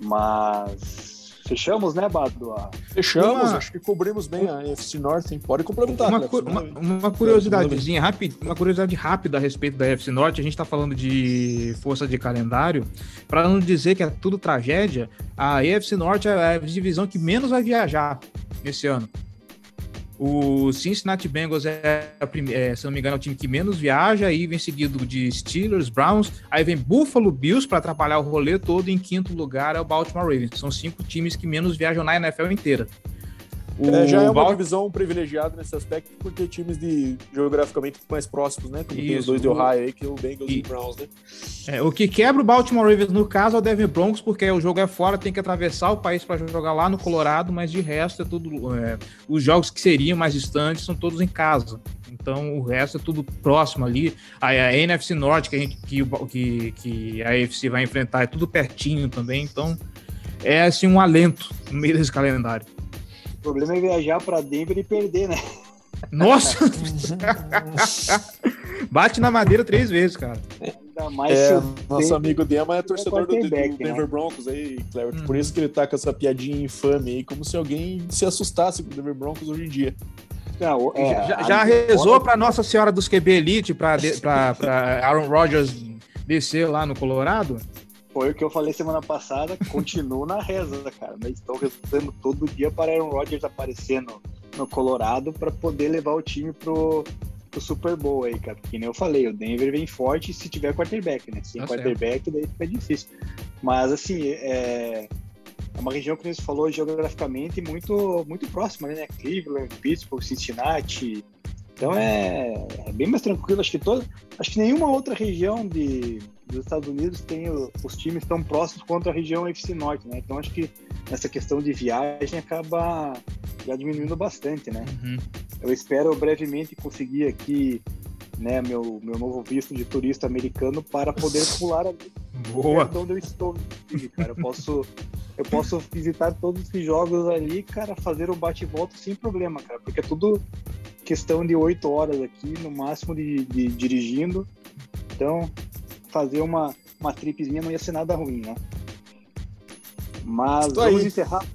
Mas Fechamos, né, Bado? Fechamos, uma... acho que cobrimos bem a FC Norte. Pode complementar. Uma, cu uma, uma curiosidadezinha rápida, uma curiosidade rápida a respeito da FC Norte. A gente está falando de força de calendário. Para não dizer que é tudo tragédia, a EFC Norte é a divisão que menos vai viajar esse ano. O Cincinnati Bengals é, é, se não me engano, é o time que menos viaja, aí vem seguido de Steelers, Browns, aí vem Buffalo Bills para atrapalhar o rolê todo, em quinto lugar é o Baltimore Ravens. São cinco times que menos viajam na NFL inteira. O é, já é uma Val... divisão privilegiada nesse aspecto, porque times de geograficamente mais próximos, né? Como Isso. tem os dois de Ohio aí, que é o Bengals e, e o Browns, né? É, o que quebra o Baltimore Ravens, no caso, é o Devin Broncos, porque o jogo é fora, tem que atravessar o país para jogar lá no Colorado, mas de resto é tudo. É, os jogos que seriam mais distantes são todos em casa. Então o resto é tudo próximo ali. A, a NFC Norte, que a, gente, que, que, que a AFC vai enfrentar, é tudo pertinho também. Então é assim um alento no meio desse calendário problema é viajar para Denver e perder, né? Nossa! Bate na madeira três vezes, cara. Ainda mais é, nosso Denver... amigo Dema é torcedor do, do, Denver né? Broncos aí, Claire. Uhum. Por isso que ele tá com essa piadinha infame aí, como se alguém se assustasse com o Denver Broncos hoje em dia. Não, é, já, já rezou para Nossa Senhora dos QB Elite, para Aaron Rodgers descer lá no Colorado? Foi o que eu falei semana passada, continuo na reza, cara. Mas estou rezando todo dia para Aaron Rodgers aparecer no, no Colorado para poder levar o time pro, pro Super Bowl aí, cara. Porque nem eu falei, o Denver vem forte se tiver quarterback, né? Sem tá quarterback, certo. daí fica difícil. Mas assim, é, é uma região que você falou geograficamente muito, muito próxima, né? Cleveland, Pittsburgh, Cincinnati. Então é, é bem mais tranquilo. Acho que toda, acho que nenhuma outra região de dos Estados Unidos tem o, os times tão próximos quanto a região FC Norte, né? Então acho que essa questão de viagem acaba já diminuindo bastante, né? Uhum. Eu espero brevemente conseguir aqui, né, meu, meu novo visto de turista americano para poder pular ali. Boa. onde eu estou, cara. Eu posso eu posso visitar todos esses jogos ali, cara, fazer o bate-volta sem problema, cara, porque é tudo questão de oito horas aqui, no máximo de, de dirigindo. Então, fazer uma, uma tripzinha não ia ser nada ruim, né? Mas Estou vamos aí. encerrar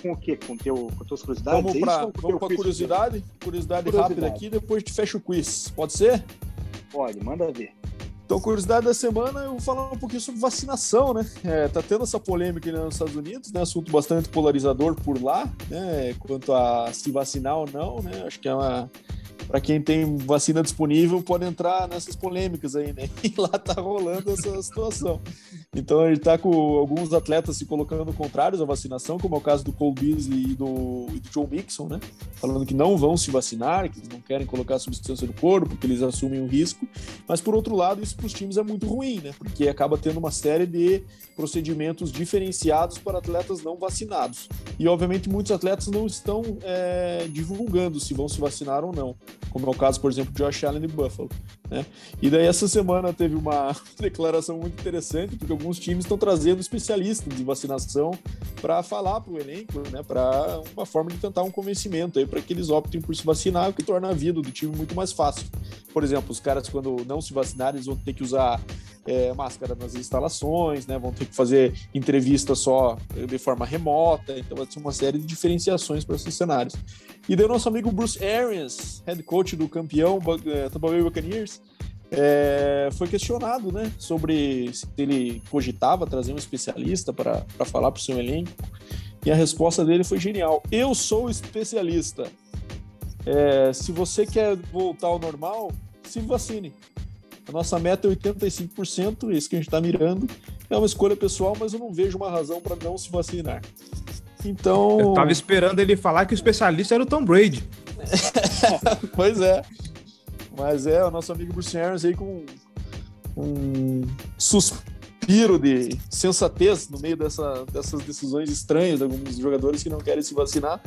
com o quê? Com, teu, com tuas curiosidades? Vamos para é curiosidade? curiosidade? Curiosidade rápida aqui, depois te fecha o quiz. Pode ser? Pode, manda ver. Então, curiosidade da semana, eu vou falar um pouquinho sobre vacinação, né? É, tá tendo essa polêmica nos Estados Unidos, né? Assunto bastante polarizador por lá, né? Quanto a se vacinar ou não, né? Acho que é uma para quem tem vacina disponível, pode entrar nessas polêmicas aí, né? E lá tá rolando essa situação. Então ele tá com alguns atletas se colocando contrários à vacinação, como é o caso do Cole Beasley e do, e do Joe Mixon, né? Falando que não vão se vacinar, que não querem colocar substância no corpo, porque eles assumem o risco. Mas por outro lado, isso para os times é muito ruim, né? Porque acaba tendo uma série de procedimentos diferenciados para atletas não vacinados. E obviamente muitos atletas não estão é, divulgando se vão se vacinar ou não como é o caso, por exemplo, de Josh Allen e Buffalo. Né? E daí essa semana teve uma declaração muito interessante, porque alguns times estão trazendo especialistas de vacinação para falar para o elenco, né? para uma forma de tentar um convencimento para que eles optem por se vacinar, o que torna a vida do time muito mais fácil. Por exemplo, os caras quando não se vacinarem, eles vão ter que usar é, máscara nas instalações, né? Vão ter que fazer entrevista só de forma remota, então vai ser uma série de diferenciações para esses cenários. E daí o nosso amigo Bruce Arians, head coach do campeão é, Tampa Bay Buccaneers, é, foi questionado, né, sobre se ele cogitava trazer um especialista para falar para o seu elenco. E a resposta dele foi genial. Eu sou especialista. É, se você quer voltar ao normal, se vacine. A nossa meta é 85%, isso que a gente está mirando. É uma escolha pessoal, mas eu não vejo uma razão para não se vacinar. Então. Eu tava esperando ele falar que o especialista era o Tom Brady. pois é. Mas é, o nosso amigo Bruce Arians aí com um suspiro de sensatez no meio dessa, dessas decisões estranhas de alguns jogadores que não querem se vacinar.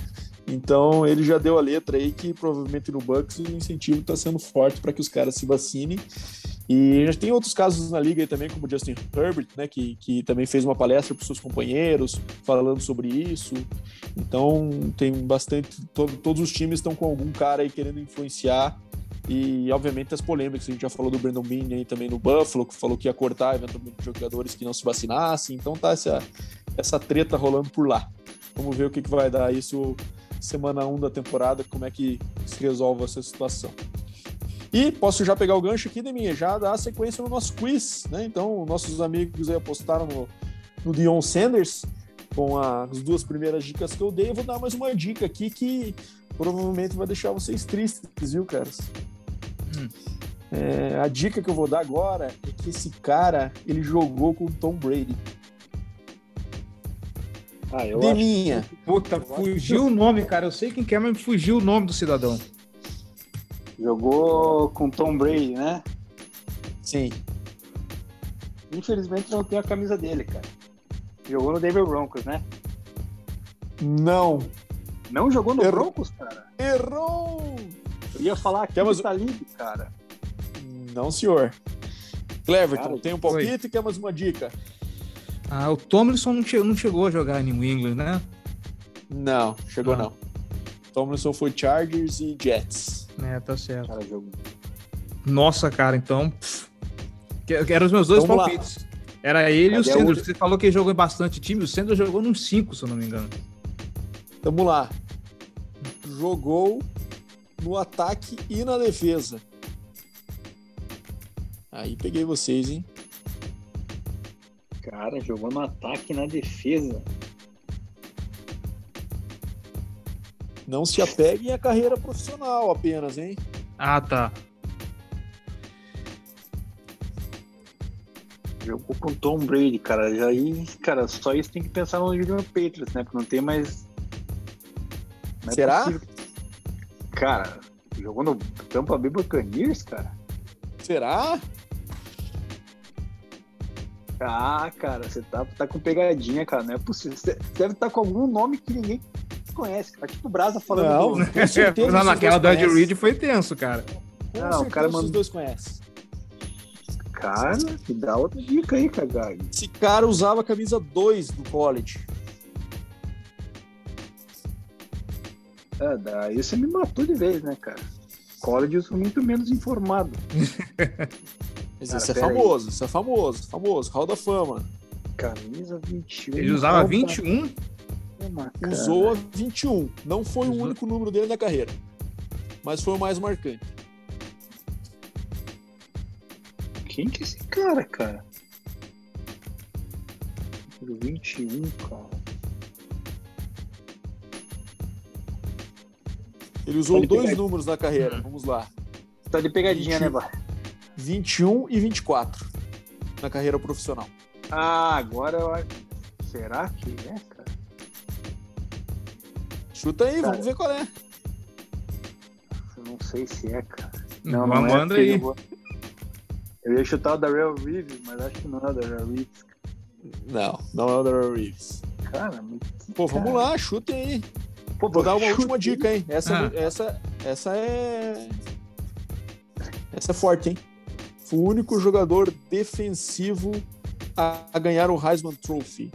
Então ele já deu a letra aí que provavelmente no Bucks o incentivo está sendo forte para que os caras se vacinem. E já tem outros casos na liga também, como Justin Herbert, né, que, que também fez uma palestra para seus companheiros falando sobre isso. Então tem bastante, todo, todos os times estão com algum cara aí querendo influenciar e obviamente as polêmicas, a gente já falou do Brandon Bean aí também no Buffalo, que falou que ia cortar eventualmente jogadores que não se vacinassem, então tá essa, essa treta rolando por lá. Vamos ver o que, que vai dar isso semana 1 da temporada, como é que se resolve essa situação. E posso já pegar o gancho aqui, Deminha, já dar sequência no nosso quiz, né? Então, nossos amigos aí apostaram no, no Dion Sanders com a, as duas primeiras dicas que eu dei. Eu vou dar mais uma dica aqui que provavelmente vai deixar vocês tristes, viu, caras? Hum. É, a dica que eu vou dar agora é que esse cara ele jogou com o Tom Brady. Ah, eu Deminha. Acho... Puta, fugiu o nome, cara. Eu sei quem quer, mas fugiu o nome do cidadão. Jogou com Tom Brady, né? Sim. Infelizmente não tem a camisa dele, cara. Jogou no Denver Broncos, né? Não. Não jogou no Errou. Broncos, cara? Errou! Eu ia falar que Quer tá livre, cara. Não, senhor. Cleverton, cara, tem um palpite e quer mais uma dica? Ah, o Tomlinson não chegou, não chegou a jogar em New England, né? Não, chegou ah. não. Tomlinson foi Chargers e Jets. É, tá certo. Cara, jogo. Nossa, cara, então. Pff, eram os meus dois Vamos palpites. Lá. Era ele Cadê e o Sanders. O... Você falou que ele jogou em bastante time. O Sanders jogou num 5, se eu não me engano. Vamos lá. Jogou no ataque e na defesa. Aí peguei vocês, hein? Cara, jogou no ataque e na defesa. Não se apeguem à carreira profissional apenas, hein? Ah, tá. Jogou com Tom Brady, cara. Já aí, cara, só isso tem que pensar no New Patriots, né? Porque não tem mais. Não é Será? Possível. Cara, jogou no Tampa Bay Buccaneers, cara. Será? Ah, cara, você tá, tá com pegadinha, cara. Não é possível. Você deve estar tá com algum nome que ninguém conhece, cara. Tipo o Brasa falando. Não, do... com certeza. não, naquela do Ed Reed foi tenso, cara. Com não, o cara os dois conhecem. Cara, que dá outra dica aí, cara. Esse cara usava a camisa 2 do college. É, daí você me matou de vez, né, cara? College eu sou muito menos informado. Mas Cara, isso é famoso, aí. isso é famoso, famoso, Hall da Fama. Camisa 21. Ele usava 21? Usou a 21. Não foi Usou. o único número dele na carreira. Mas foi o mais marcante. Quem que é esse cara, cara? 21, cara. Ele usou tá dois números na carreira. Vamos lá. Tá de pegadinha, 20... né, Bar? 21 e 24 na carreira profissional. Ah, agora eu acho. Será que é, cara? Chuta aí, cara, vamos ver qual é. Eu não sei se é, cara. Não, não, não é. aí. Eu, eu ia chutar o da Real Reeves, mas acho que não é o da Real Reeves. Não, não é o da Real Reeves. Cara, Pô, vamos cara. lá, chutem aí. Pô, Vou dar uma última dica, hein? Essa, ah. essa, essa é. Essa é forte, hein? Foi o único jogador defensivo a ganhar o Heisman Trophy.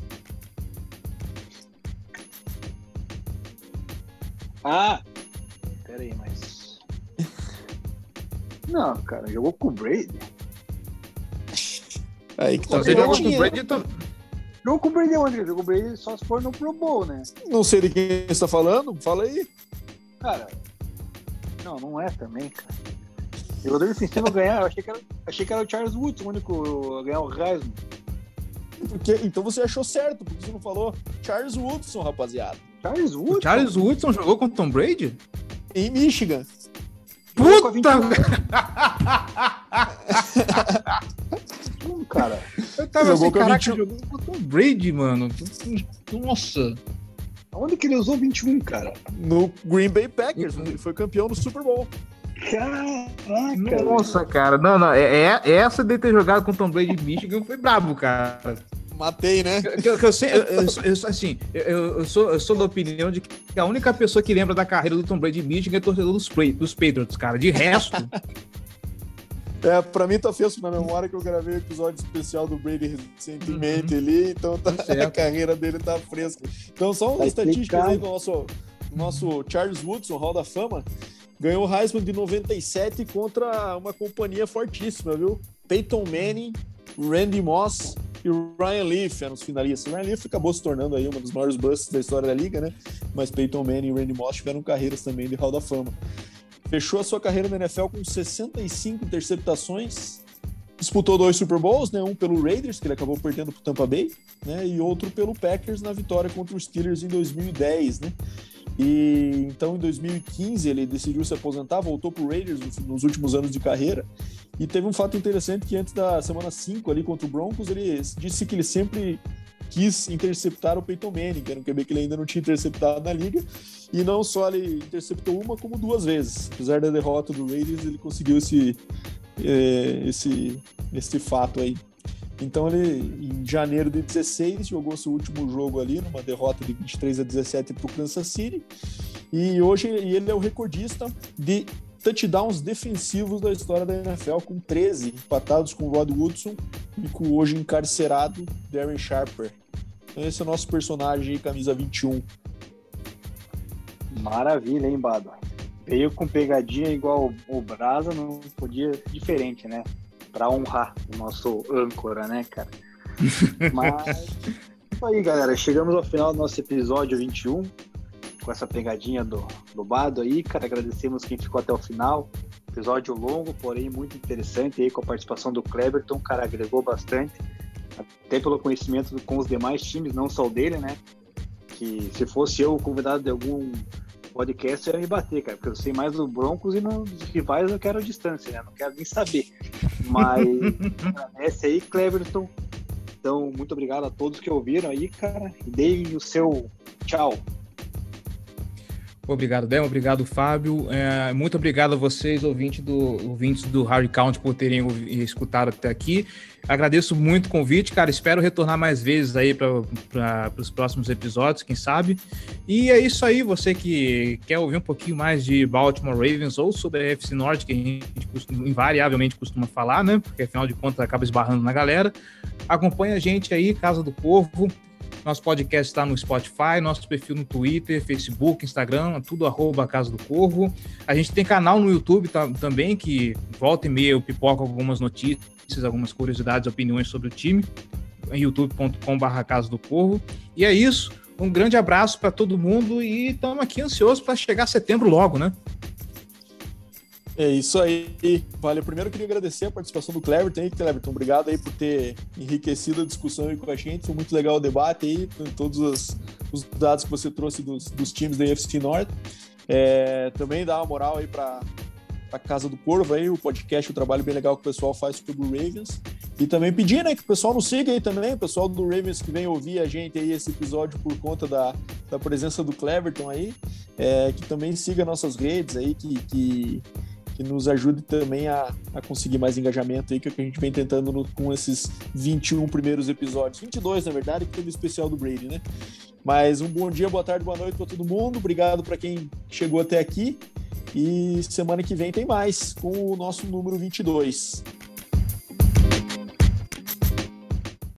Ah! Pera aí, mas. Não, cara, jogou com o Brady. Aí que tá Você jogou com o Brady. Jogou com o Brady onde? Jogou com o Brady só se for no Pro Bowl, né? Não sei de quem você está falando, fala aí. Cara, não, não é também, cara. Jogador defensivo ganhar, eu achei que, era, achei que era o Charles Woods o único a ganhar o Heisman. Porque, então você achou certo, porque você não falou Charles Woodson, rapaziada. Charles Woodson? O Charles Woodson jogou com o Tom Brady? Em Michigan. Puta! cara. Eu tava jogou assim, caraca, 20... jogou com o Tom Brady, mano. Nossa. Onde que ele usou 21, cara? No Green Bay Packers, ele foi campeão do Super Bowl. Caraca! Nossa, cara. Não, não. É, é, essa de ter jogado com o Tom Brady de Michigan foi brabo, cara. Matei, né? Eu, eu, eu, sei, eu, assim, eu, sou, eu sou da opinião de que a única pessoa que lembra da carreira do Tom Brady de Michigan é torcedor dos, dos Patriots, cara. De resto. É, pra mim tá fresco na memória que eu gravei um episódio especial do Brady recentemente uhum. ali, então tá, a carreira dele tá fresca. Então, só uma tá estatística aí do nosso, nosso Charles Woodson, Hall da Fama, ganhou o Heisman de 97 contra uma companhia fortíssima, viu? Peyton Manning, Randy Moss e Ryan Leaf eram os finalistas. Ryan Leaf acabou se tornando aí uma dos maiores busts da história da liga, né? Mas Peyton Manning e Randy Moss tiveram carreiras também de Hall da Fama. Fechou a sua carreira na NFL com 65 interceptações. Disputou dois Super Bowls, né? Um pelo Raiders, que ele acabou perdendo para o Tampa Bay, né? E outro pelo Packers na vitória contra os Steelers em 2010, né? E então em 2015 ele decidiu se aposentar, voltou para o Raiders nos últimos anos de carreira. E teve um fato interessante que antes da semana 5 ali contra o Broncos, ele disse que ele sempre quis interceptar o Peyton Manning, que era um QB que ele ainda não tinha interceptado na liga. E não só ele interceptou uma, como duas vezes. Apesar da derrota do Raiders, ele conseguiu esse, é, esse, esse fato aí. Então ele, em janeiro de 16, jogou seu último jogo ali, numa derrota de 23 a 17 para o Kansas City. E hoje ele é o recordista de touchdowns defensivos da história da NFL, com 13, empatados com Rod Woodson e com o hoje encarcerado Darren Sharper. Então esse é o nosso personagem camisa 21. Maravilha, hein, Bado? Veio com pegadinha igual o Brasa, não podia ser diferente, né? Para honrar o nosso âncora, né, cara? Mas isso aí, galera. Chegamos ao final do nosso episódio 21 com essa pegadinha do, do Bado aí, cara. Agradecemos quem ficou até o final. Episódio longo, porém muito interessante aí com a participação do Cleberton, cara, agregou bastante, até pelo conhecimento com os demais times, não só o dele, né? Que se fosse eu convidado de algum podcast, ia me bater, cara, porque eu sei mais do Broncos e nos rivais eu quero a distância, né? Não quero nem saber. Mas agradece aí, Cleberton. Então, muito obrigado a todos que ouviram aí, cara. E deem o seu tchau. Obrigado, Demo. Obrigado, Fábio. É, muito obrigado a vocês, ouvintes do, ouvintes do Harry Count, por terem escutado até aqui. Agradeço muito o convite, cara. Espero retornar mais vezes aí para os próximos episódios, quem sabe. E é isso aí. Você que quer ouvir um pouquinho mais de Baltimore Ravens ou sobre a FC Norte, que a gente costuma, invariavelmente costuma falar, né? Porque afinal de contas acaba esbarrando na galera. Acompanha a gente aí, Casa do Povo. Nosso podcast está no Spotify, nosso perfil no Twitter, Facebook, Instagram, tudo arroba Casa do Corvo. A gente tem canal no YouTube também, que volta e meia eu pipoco algumas notícias, algumas curiosidades, opiniões sobre o time, youtube.com.br Casa do Corvo. E é isso. Um grande abraço para todo mundo e estamos aqui ansiosos para chegar setembro logo, né? É isso aí. Vale, primeiro eu queria agradecer a participação do Cleverton aí, Cleverton. Obrigado aí por ter enriquecido a discussão aí com a gente. Foi muito legal o debate aí, todos os, os dados que você trouxe dos, dos times da UFC Norte. É, também dá uma moral aí para a Casa do Corvo aí, o podcast, o trabalho bem legal que o pessoal faz sobre o Ravens. E também pedir, né, que o pessoal nos siga aí também, o pessoal do Ravens que vem ouvir a gente aí esse episódio por conta da, da presença do Cleverton aí, é, que também siga nossas redes aí, que, que que nos ajude também a, a conseguir mais engajamento aí, que é que a gente vem tentando no, com esses 21 primeiros episódios. 22, na verdade, que teve o especial do Brady, né? Mas um bom dia, boa tarde, boa noite para todo mundo. Obrigado para quem chegou até aqui. E semana que vem tem mais com o nosso número 22.